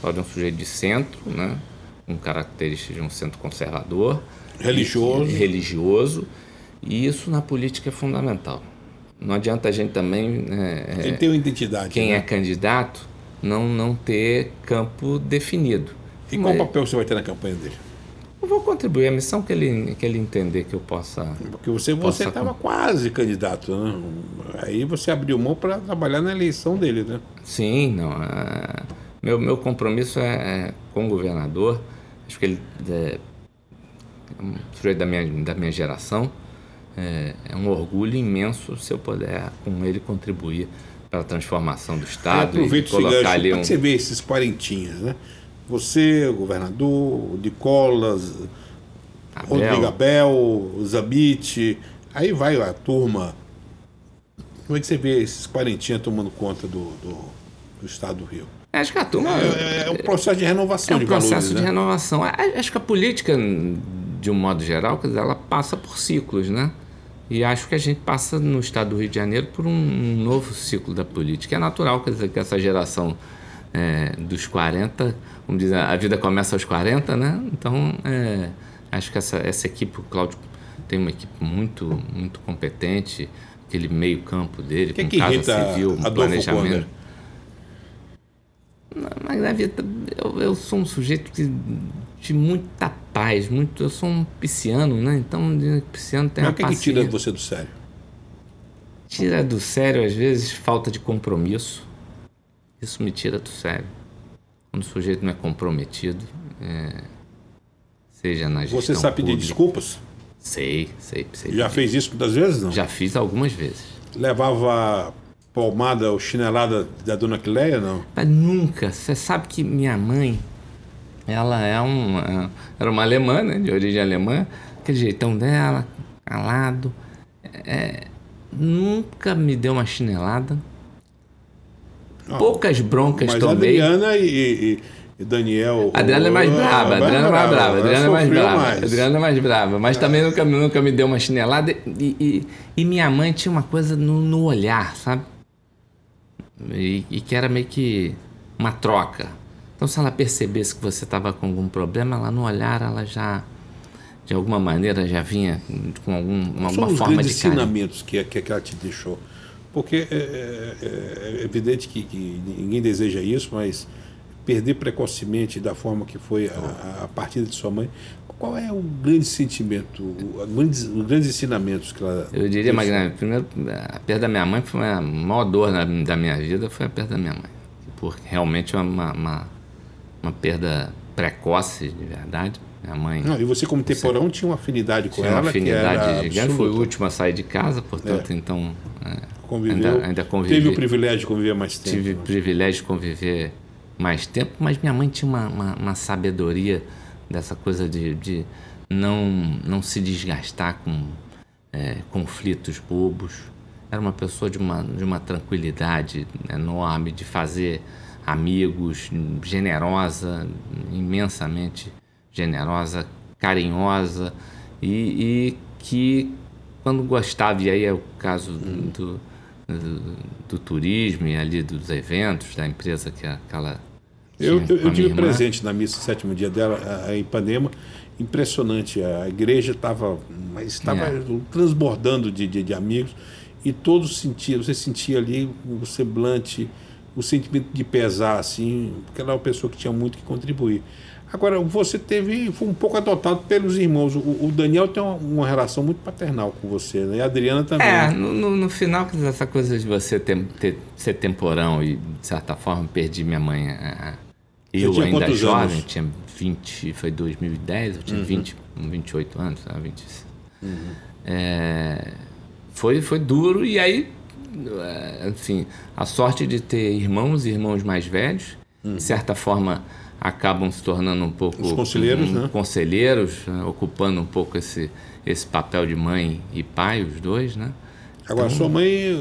Cláudio é um sujeito de centro, né? com características de um centro conservador. Religioso. E, religioso. E isso na política é fundamental. Não adianta a gente também. É, Ele tem uma identidade. Quem né? é candidato não, não ter campo definido. E qual Mas, papel você vai ter na campanha dele? Eu vou contribuir, a missão que ele, que ele entender que eu possa. Porque você estava quase candidato, né? Aí você abriu mão para trabalhar na eleição dele, né? Sim, não. É, meu, meu compromisso é, é, com o governador. Acho que ele é, é um sujeito da minha, da minha geração. É, é um orgulho imenso se eu puder com ele contribuir para a transformação do Estado. Eu aproveito e colocar gancho, ali um... você vê esses quarentinhas, né? Você, o governador, o Nicolas, Abel. Rodrigo Abel, Zabit, aí vai a turma. Como é que você vê esses quarentinhas tomando conta do, do, do Estado do Rio? Acho que a turma. É, é um processo de renovação. É um processo valores, de né? renovação. Acho que a política, de um modo geral, ela passa por ciclos, né? E acho que a gente passa no estado do Rio de Janeiro por um novo ciclo da política. É natural quer dizer, que essa geração é, dos 40, vamos dizer, a vida começa aos 40, né? Então, é, acho que essa, essa equipe, o Cláudio tem uma equipe muito, muito competente, aquele meio campo dele, que com que casa civil, um planejamento. Mas na vida, eu, eu sou um sujeito de, de muita paz, muito. Eu sou um pisciano, né? Então, pisciano tem Mas o que, que tira você do sério? Tira do sério, às vezes, falta de compromisso. Isso me tira do sério. Quando o sujeito não é comprometido, é, seja na gestão Você sabe pedir desculpas? Sei, sei, sei. Já pedir. fez isso muitas vezes, não? Já fiz algumas vezes. Levava palmada ou chinelada da dona Cleia, não? Mas nunca. Você sabe que minha mãe, ela é uma, era uma alemã, né, de origem alemã, aquele jeitão dela, calado. É, nunca me deu uma chinelada. Poucas broncas mas tomei. Adriana e, e, e Daniel. A Adriana é mais brava, Adriana é mais brava, Adriana é mais brava. Adriana é mais brava. Mas é. também nunca, nunca me deu uma chinelada. E, e, e minha mãe tinha uma coisa no, no olhar, sabe? E, e, que era meio que uma troca. Então, se ela percebesse que você estava com algum problema, ela no olhar, ela já, de alguma maneira, já vinha com alguma São uma forma de os ensinamentos que, que, que ela te deixou. Porque é, é, é, é evidente que, que, ninguém deseja isso, mas perder precocemente da forma que foi a, a partida de sua mãe, qual é o grande sentimento, o, grandes, os grandes ensinamentos que ela. Eu diria, Magna, primeiro, a perda da minha mãe foi a maior dor na, da minha vida, foi a perda da minha mãe. Porque realmente é uma, uma, uma perda precoce, de verdade. Minha mãe. Não, e você, como temporão, tinha uma afinidade com tinha ela? Uma afinidade gigante. Foi o último a sair de casa, portanto, é. então. É, Conviveu. Ainda, ainda convivi, Teve o privilégio de conviver mais tempo. Tive o privilégio de conviver mais tempo, mas minha mãe tinha uma, uma, uma sabedoria dessa coisa de, de não, não se desgastar com é, conflitos bobos. Era uma pessoa de uma, de uma tranquilidade enorme, de fazer amigos, generosa, imensamente generosa, carinhosa e, e que quando gostava, e aí é o caso hum. do, do, do, turismo e ali dos eventos da empresa que aquela eu, eu, eu tive presente na missa sétimo dia dela em Ipanema. Impressionante. A igreja estava estava é. transbordando de, de, de, amigos e todos sentiam, você sentia ali o semblante, o sentimento de pesar, assim, porque ela era uma pessoa que tinha muito que contribuir. Agora, você teve, foi um pouco adotado pelos irmãos. O, o Daniel tem uma, uma, relação muito paternal com você, né? E a Adriana também. É, no, no, no final, essa coisa de você ter, ter, ser temporão e, de certa forma, perdi minha mãe. A, eu ainda jovem, anos? tinha 20, foi 2010, eu tinha uhum. 20, 28 anos, 20. Uhum. É, foi, foi duro e aí, é, enfim, a sorte de ter irmãos e irmãos mais velhos, uhum. de certa forma acabam se tornando um pouco Os conselheiros, um, né? conselheiros, né? ocupando um pouco esse, esse papel de mãe e pai, os dois, né? Agora, então, sua mãe,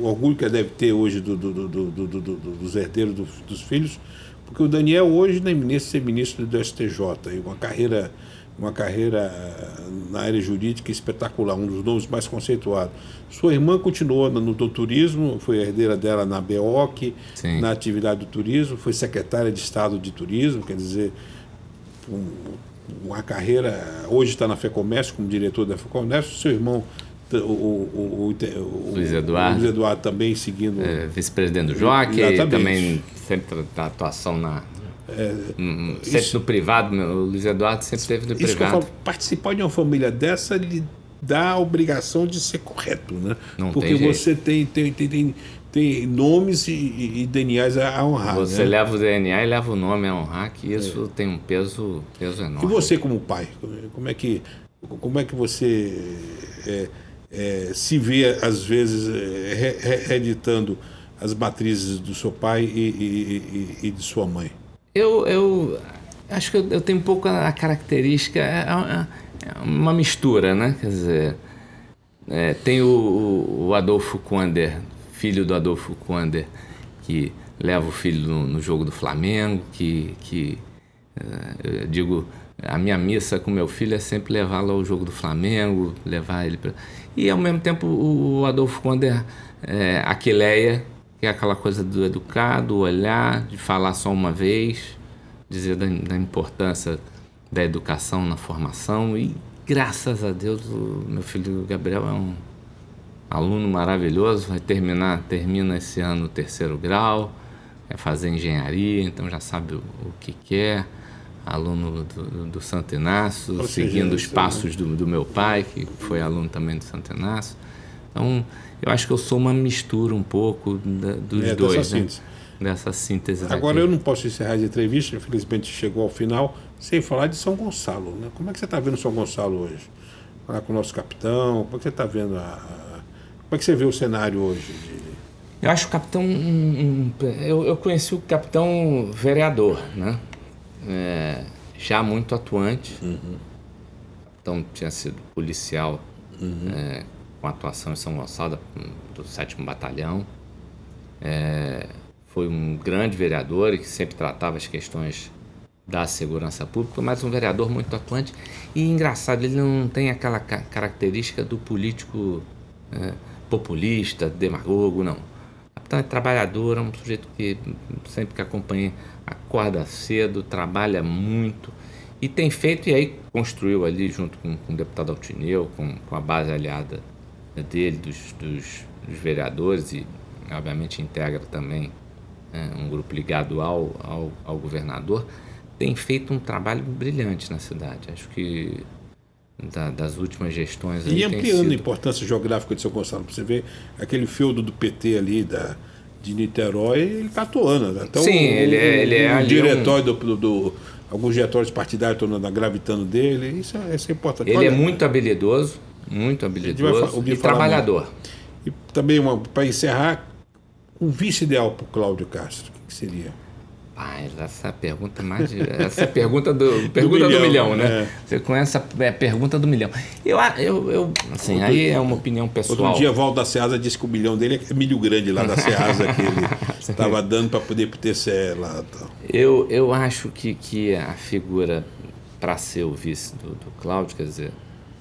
o orgulho que ela deve ter hoje do, do, do, do dos herdeiros dos filhos, porque o Daniel hoje nem ministro ser ministro do STJ, uma carreira uma carreira na área jurídica espetacular, um dos nomes mais conceituados. Sua irmã continuou no, no turismo, foi herdeira dela na BEOC, Sim. na atividade do turismo, foi secretária de Estado de Turismo, quer dizer, um, uma carreira. Hoje está na FEComércio, como diretor da FEComércio. Seu irmão, o, o, o, Luiz, Eduardo. Luiz Eduardo também seguindo. É, Vice-presidente do JOC, também sempre da atuação na. É, sempre isso, no privado, o Luiz Eduardo sempre esteve no privado. Falo, participar de uma família dessa lhe dá a obrigação de ser correto, né? Não Porque tem você tem, tem, tem, tem tem nomes e, e DNAs a honrar. Você né? leva o DNA e leva o nome a honrar, que isso é. tem um peso, peso enorme. E você como pai, como é que, como é que você é, é, se vê às vezes é, reeditando as matrizes do seu pai e, e, e de sua mãe? Eu, eu acho que eu, eu tenho um pouco a característica, é, é, é uma mistura, né? Quer dizer, tem o, o Adolfo Konder filho do Adolfo Quander, que leva o filho no, no jogo do Flamengo, que, que uh, eu digo, a minha missa com meu filho é sempre levá-lo ao jogo do Flamengo, levar ele para... E ao mesmo tempo o Adolfo Quander, é, Aquileia, que é aquela coisa do educado, olhar, de falar só uma vez, dizer da, da importância da educação na formação e graças a Deus o meu filho Gabriel é um aluno maravilhoso, vai terminar, termina esse ano o terceiro grau, vai fazer engenharia, então já sabe o, o que quer. Aluno do, do Santo Inácio, Ou seguindo os passos do, do meu pai, que foi aluno também do Santo Inácio. Então, eu acho que eu sou uma mistura um pouco da, dos é, dois, dessa né? síntese. Dessa síntese. Agora, daqui. eu não posso encerrar a entrevista, infelizmente chegou ao final, sem falar de São Gonçalo. Né? Como é que você está vendo São Gonçalo hoje? Falar com o nosso capitão, como é que você está vendo a, como é que você vê o cenário hoje? Eu acho o capitão. Um, um, eu, eu, conheci o capitão vereador, né? É, já muito atuante. Uhum. Então tinha sido policial uhum. é, com atuação em São Gonçalo, do 7 Batalhão. É, foi um grande vereador que sempre tratava as questões da segurança pública, mas um vereador muito atuante. E engraçado, ele não tem aquela característica do político é, populista, demagogo, não. O capitão é trabalhador, é um sujeito que sempre que acompanha, acorda cedo, trabalha muito e tem feito, e aí construiu ali junto com, com o deputado Altineu, com, com a base aliada dele, dos, dos, dos vereadores e obviamente integra também é, um grupo ligado ao, ao, ao governador, tem feito um trabalho brilhante na cidade. Acho que da, das últimas gestões. E ampliando sido... a importância geográfica de São Gonçalo, você vê aquele feudo do PT ali da, de Niterói, ele está atuando. Né? Então, Sim, o, ele é, ele é o diretório um... do, do, do, alguns diretórios partidários estão gravitando dele, isso é, isso é importante. Ele é Olha, é muito habilidoso, muito habilidoso e trabalhador. Muito. E também, para encerrar, um vice ideal para o Cláudio Castro, o que seria? Rapaz, essa pergunta mais essa é pergunta do pergunta do milhão, do milhão né? É. Você conhece a é, pergunta do milhão. Eu, eu, eu assim, outro, aí é uma opinião pessoal. Outro dia, Valdo da Ceasa disse que o milhão dele é milho grande lá da Ceasa que ele estava dando para poder o TCE lá. Tal. Eu, eu acho que, que a figura para ser o vice do, do Cláudio, quer dizer,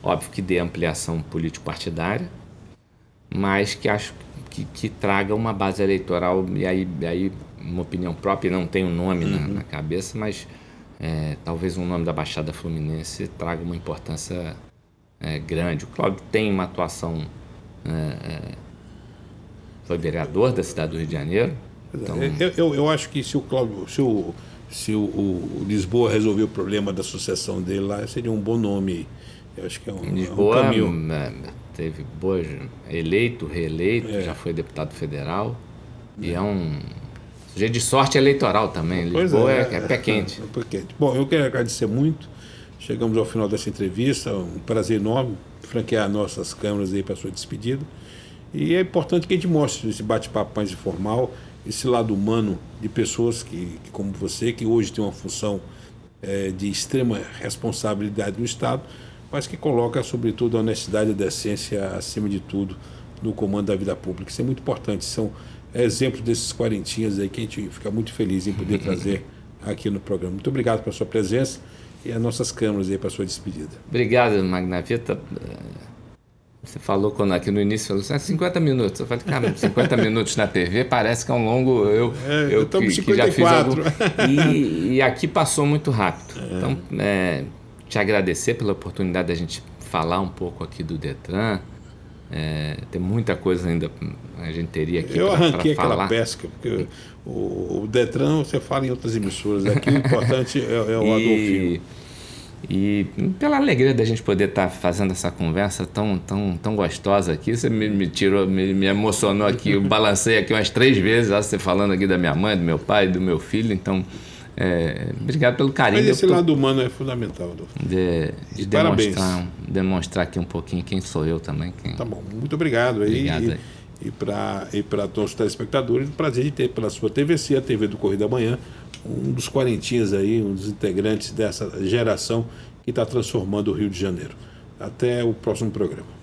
óbvio que dê ampliação político-partidária, mas que acho que, que traga uma base eleitoral e aí, aí uma opinião própria, não tem um nome uhum. na, na, cabeça, mas é, talvez um nome da Baixada Fluminense traga uma importância é, grande. O Cláudio tem uma atuação. É, é foi vereador da cidade do Rio de Janeiro. Então... Eu, eu, eu, acho que se o Cláudio, se o, se o, o, Lisboa resolver o problema da sucessão dele lá, seria um bom nome. Eu acho que é um, Lisboa, é um caminho. É, teve boa, eleito, reeleito, é. já foi deputado federal. E é um Dia de sorte eleitoral também. Pois Lisboa é, é, é pé quente. É, pé quente. Bom, eu quero agradecer muito. Chegamos ao final dessa entrevista. Um prazer enorme franquear nossas câmeras aí para a sua despedida. E é importante que a gente mostre esse bate-papo mais informal, esse lado humano de pessoas que, que como você, que hoje tem uma função é, de extrema responsabilidade no Estado, mas que coloca, sobretudo, a honestidade e a decência acima de tudo no comando da vida pública. Isso é muito importante. São é exemplo desses quarentinhas aí que a gente fica muito feliz em poder trazer aqui no programa. Muito obrigado pela sua presença e as nossas câmeras aí para sua despedida. Obrigado, Magnavita. Você falou quando aqui no início, falou assim, 50 ah, minutos. Eu falei, cara, 50 minutos na TV parece que é um longo. Eu, é, eu que, que, já fiz algum. E, e, aqui passou muito rápido. É. Então, é, te agradecer pela oportunidade da gente falar um pouco aqui do Detran. É, tem muita coisa ainda a gente teria aqui Eu pra, arranquei pra aquela pesca, porque o, o, Detran você fala em outras emissoras. Aqui o importante é, é o Adolfinho. E pela alegria da gente poder estar tá fazendo essa conversa tão, tão, tão gostosa aqui, você me, me tirou, me, me, emocionou aqui, eu balancei aqui umas três vezes, você falando aqui da minha mãe, do meu pai, do meu filho, então é, obrigado pelo carinho. Mas esse lado humano é fundamental, Adolfo. De, de demonstrar, demonstrar aqui um pouquinho quem sou eu também. Quem... Tá bom, muito obrigado aí. Obrigado e, aí. E para e todos os telespectadores, o prazer de ter pela sua TVC, a TV do Correio da Manhã, um dos quarentinhas aí, um dos integrantes dessa geração que está transformando o Rio de Janeiro. Até o próximo programa.